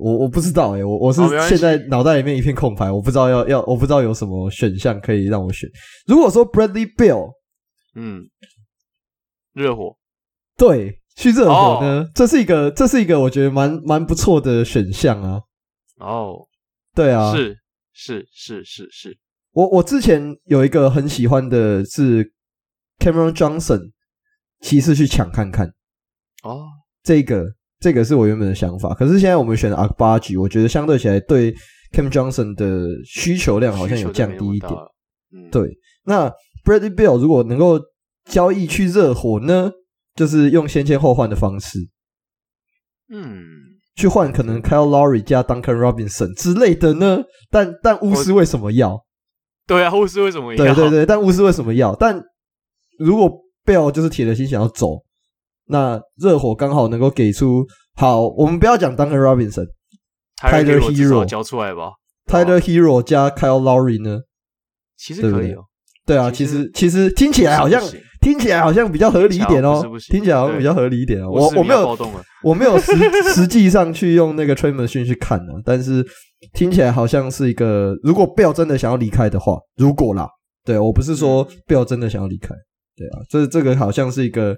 S1: 我我不知道诶，我我是现在脑袋里面一片空白，我不知道要要，我不知道有什么选项可以让我选。如果说 Bradley b i l l
S2: 嗯，热火，
S1: 对，去热火呢，这是一个这是一个我觉得蛮蛮不错的选项啊。
S2: 哦，
S1: 对啊，
S2: 是是是是是。
S1: 我我之前有一个很喜欢的是 Cameron Johnson，骑士去抢看看
S2: 哦，
S1: 这个这个是我原本的想法，可是现在我们选的 Agbaji，我觉得相对起来对 Cam Johnson 的需求量好像有降低一点。嗯、对，那 Bradley Bill 如果能够交易去热火呢，就是用先签后换的方式，
S2: 嗯，
S1: 去换可能 Kyle Lowry 加 Duncan Robinson 之类的呢？但但巫师为什么要？
S2: 对啊，巫师为什么要？
S1: 对对对，但巫师为什么要？但如果贝尔就是铁了心想要走，那热火刚好能够给出好。我们不要讲 Duncan Robinson，Tyler Hero
S2: 交出来吧。
S1: Tyler Hero 加 Kyle Lowry 呢？
S2: 其实可以哦。
S1: 对啊，其实其实听起来好像听起来好像比较合理一点哦。听起来好像比较合理一点哦。我我没有我没有实 实际上去用那个 Trade Machine 去看呢，但是。听起来好像是一个，如果贝尔真的想要离开的话，如果啦，对，我不是说贝尔真的想要离开，对啊，这这个好像是一个，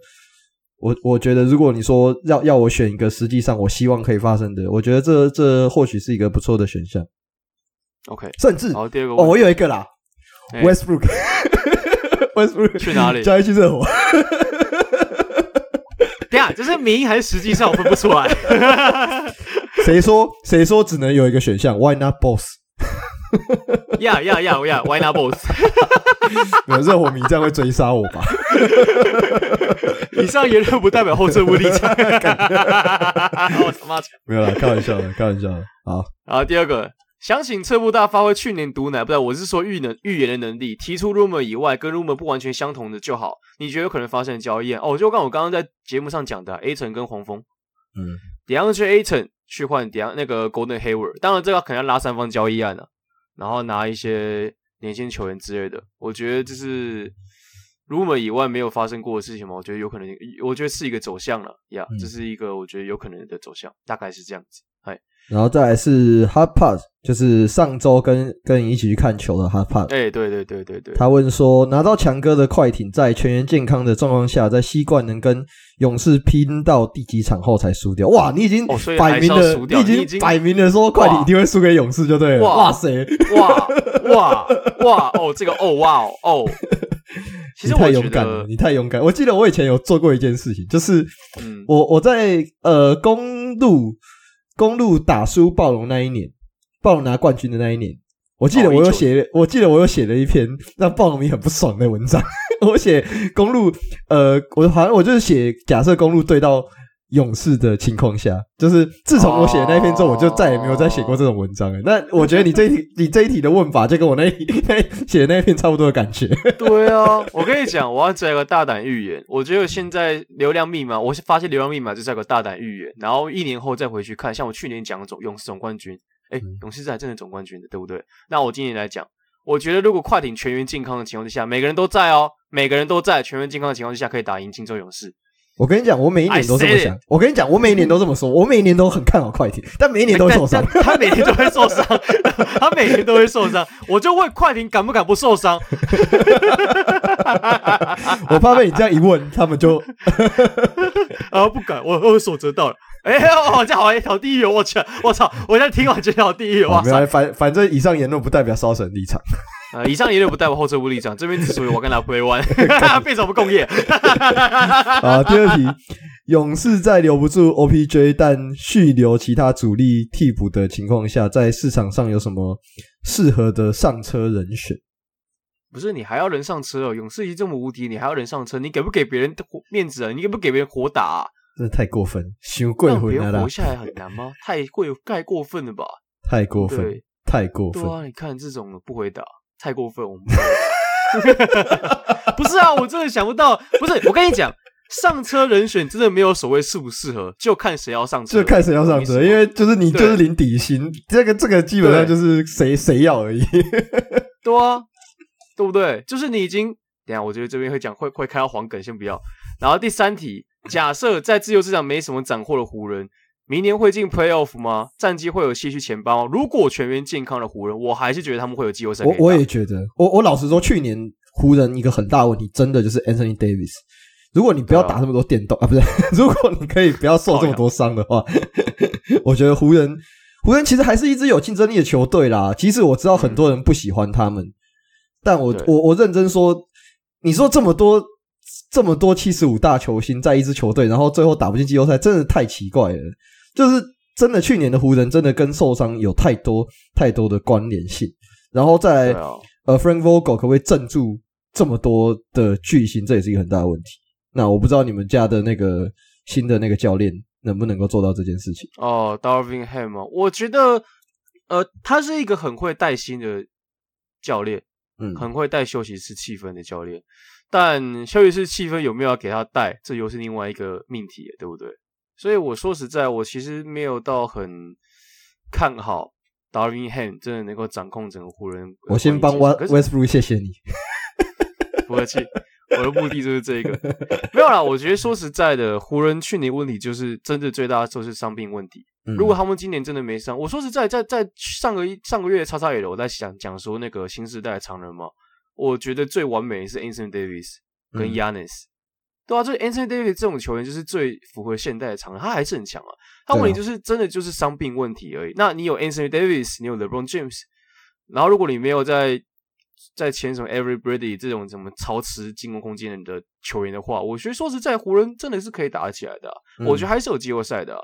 S1: 我我觉得如果你说要要我选一个，实际上我希望可以发生的，我觉得这这或许是一个不错的选项。
S2: OK，
S1: 甚至
S2: 好，第二个
S1: 哦，我有一个啦
S2: 去哪里？
S1: 交易去热火。
S2: 等下，这是名还是实际上我分不出来？
S1: 谁说谁说只能有一个选项？Why not both？
S2: 呀呀呀呀！Why not both？
S1: 没有热火迷这样会追杀我吧？
S2: 以上言论不代表后撤步立场。我他妈
S1: 没有啦，开玩笑的，开玩笑的。好，
S2: 然后第二个。想请侧布大发挥去年毒奶，不对，我是说预能预言的能力，提出 rumor 以外跟 rumor 不完全相同的就好。你觉得有可能发生的交易案？哦，就刚我刚刚在节目上讲的，Ayton 跟黄蜂，嗯，DeAndre Ayton 去换 De 那个 Golden Hayward，当然这个可能要拉三方交易案了，啊，然后拿一些年轻球员之类的。我觉得这是 rumor 以外没有发生过的事情嘛？我觉得有可能，我觉得是一个走向了呀，yeah, 这是一个我觉得有可能的走向，大概是这样子。嗨。
S1: 然后再来是 Hot Pot，就是上周跟跟你一起去看球的 Hot Pot。
S2: 哎，对对对对对。
S1: 他问说，拿到强哥的快艇，在全员健康的状况下，在西冠能跟勇士拼到第几场后才输掉？哇，你已经摆明了，哦、你已经摆明了说快艇一定会输给勇士，就对了。哇，哇塞，
S2: 哇哇哇哦，这个哦哇哦哦，其实
S1: 你太勇敢了，你太勇敢。我记得我以前有做过一件事情，就是嗯，我我在呃公路。公路打输暴龙那一年，暴龙拿冠军的那一年，我记得我有写，我记得我有写了一篇让暴龙迷很不爽的文章。我写公路，呃，我好像我就是写假设公路对到勇士的情况下，就是自从我写的那一篇之后，我就再也没有再写过这种文章了。那我觉得你这一题，你这一题的问法就跟我那一 那写的那一篇差不多的感觉。
S2: 对啊，我跟你讲，我要做一个大胆预言。我觉得现在流量密码，我发现流量密码就是一个大胆预言。然后一年后再回去看，像我去年讲的总勇士总冠军，哎、欸，勇士是还真的总冠军的，对不对？那我今年来讲，我觉得如果快艇全员健康的情况之下，每个人都在哦，每个人都在全员健康的情况之下，可以打赢金州勇士。
S1: 我跟你讲，我每一年都这么想。我跟你讲，我每一年都这么说。我每一年都很看好快艇，但每一年都会受伤。
S2: 他每年都会受伤，他每年都会受伤。我就问快艇敢不敢不受伤？
S1: 我怕被你这样一问，他们就
S2: 啊不敢。我我手折到了。哎呦，我这好一条地狱！我去，我操！我现在听完这条地狱，哇塞！
S1: 反反正以上言论不代表烧神立场。
S2: 呃，以上言论不代表后撤步立场，这边只属于我跟他 play one，变什么工业？
S1: 好，第二题，勇士在留不住 OPJ 但续留其他主力替补的情况下，在市场上有什么适合的上车人选？
S2: 不是你还要人上车哦？勇士已经这么无敌，你还要人上车？你给不给别人面子啊？你给不给别人活打啊？
S1: 真的太过分，太贵了。让别
S2: 人活下来很难吗？太贵，太过分了吧？
S1: 太过分，对太过分。
S2: 对啊，你看这种不回答。太过分，我们 不是啊！我真的想不到，不是我跟你讲，上车人选真的没有所谓适不适合，就看谁要上车，
S1: 就看谁要上车，因为就是你就是领底薪，这个这个基本上就是谁谁要而已。
S2: 对啊，对不对？就是你已经，等下我觉得这边会讲会会开到黄梗，先不要。然后第三题，假设在自由市场没什么斩获的湖人。明年会进 Playoff 吗？战绩会有些许前八吗？如果全员健康的湖人，我还是觉得他们会有季后赛。
S1: 我我也觉得，我我老实说，去年湖人一个很大的问题，真的就是 Anthony Davis。如果你不要打那么多电动啊，啊，不是，如果你可以不要受这么多伤的话，我觉得湖人湖人其实还是一支有竞争力的球队啦。其实我知道很多人不喜欢他们，嗯、但我我我认真说，你说这么多这么多七十五大球星在一支球队，然后最后打不进季后赛，真的太奇怪了。就是真的，去年的湖人真的跟受伤有太多太多的关联性，然后再来，呃，Frank Vogel 可不可以镇住这么多的巨星？这也是一个很大的问题。那我不知道你们家的那个新的那个教练能不能够做到这件事情。
S2: 哦，Darvin Ham，我觉得，呃，他是一个很会带新的教练，嗯，很会带休息室气氛的教练，但休息室气氛有没有要给他带，这又是另外一个命题，对不对？所以我说实在，我其实没有到很看好 Darvin Ham 真的能够掌控整个湖人。
S1: 我先帮 Westbrook 谢谢你，
S2: 不客气。我的目的就是这个，没有啦。我觉得说实在的，湖人去年问题就是真的最大的就是伤病问题。如果他们今年真的没伤，我说实在，在在上个一上个月叉叉 L 我在想讲说那个新时代的常人嘛，我觉得最完美的是 Anthony Davis 跟 Giannis。对啊，这 Anthony Davis 这种球员就是最符合现代的常人，他还是很强啊。他问题就是真的就是伤病问题而已。那你有 Anthony Davis，你有 LeBron James，然后如果你没有在在签什么 Everybody 这种什么超持进攻空间的球员的话，我觉得说实在，湖人真的是可以打得起来的、啊。嗯、我觉得还是有季后赛的、啊。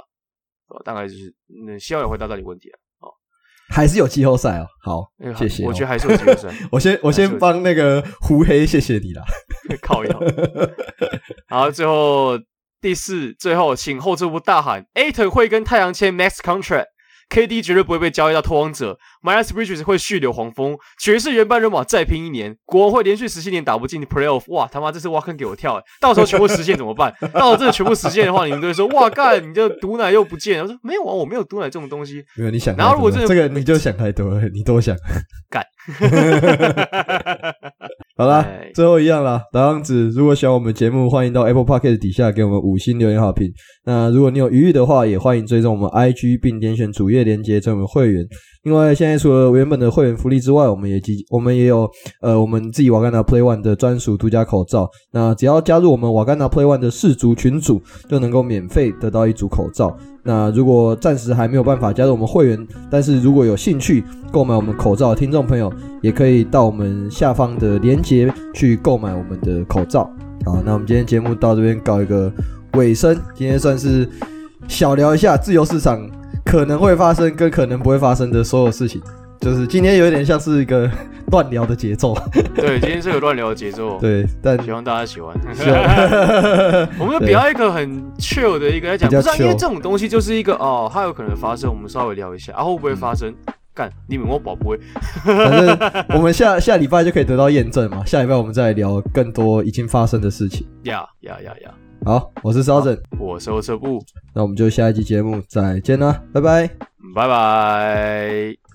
S2: 大概就是，那希望也回答到你问题了。哦，
S1: 还是有季后赛哦。好，欸、谢谢。
S2: 我觉得还是有季后赛。
S1: 我先我先帮那个胡黑谢谢你啦。
S2: 靠腰。好，最后第四，最后请后置部大喊：Ayton 会跟太阳签 Max Contract。KD 绝对不会被交易到拓荒者，Miles Bridges 会续留黄蜂，爵士原班人马再拼一年，国王会连续十七年打不进 Playoff，哇他妈这是挖坑给我跳，到时候全部实现怎么办？到时候真的全部实现的话，你们都会说哇干，你这毒奶又不见，我说没有啊，我没有毒奶这种东西，
S1: 没有你想，然后如果这个你就想太多了，你多想
S2: 干。
S1: 好啦，最后一样啦。老样子，如果喜欢我们节目，欢迎到 Apple Podcast 底下给我们五星留言好评。那如果你有余裕的话，也欢迎追踪我们 IG 并点选主页连接成为会员。另外，现在除了原本的会员福利之外，我们也我们也有呃我们自己瓦甘达 Play One 的专属独家口罩。那只要加入我们瓦甘达 Play One 的氏族群组，就能够免费得到一组口罩。那如果暂时还没有办法加入我们会员，但是如果有兴趣购买我们口罩的听众朋友，也可以到我们下方的链接去购买我们的口罩。好，那我们今天节目到这边告一个尾声。今天算是小聊一下自由市场可能会发生跟可能不会发生的所有事情，就是今天有一点像是一个 乱聊的节奏。
S2: 对，今天是个乱聊的节奏。
S1: 对，但
S2: 希望大家喜欢。我们就比较一个很 chill 的一个来讲，不是、啊、因为这种东西就是一个哦，它有可能发生，我们稍微聊一下，啊会不会发生？嗯干，你们我宝不会。
S1: 反正我们下下礼拜就可以得到验证嘛。下礼拜我们再来聊更多已经发生的事情。
S2: 呀呀呀呀！
S1: 好，我是烧枕，
S2: 我是后撤步，
S1: 那我们就下一期节目再见啦，拜拜，
S2: 拜拜。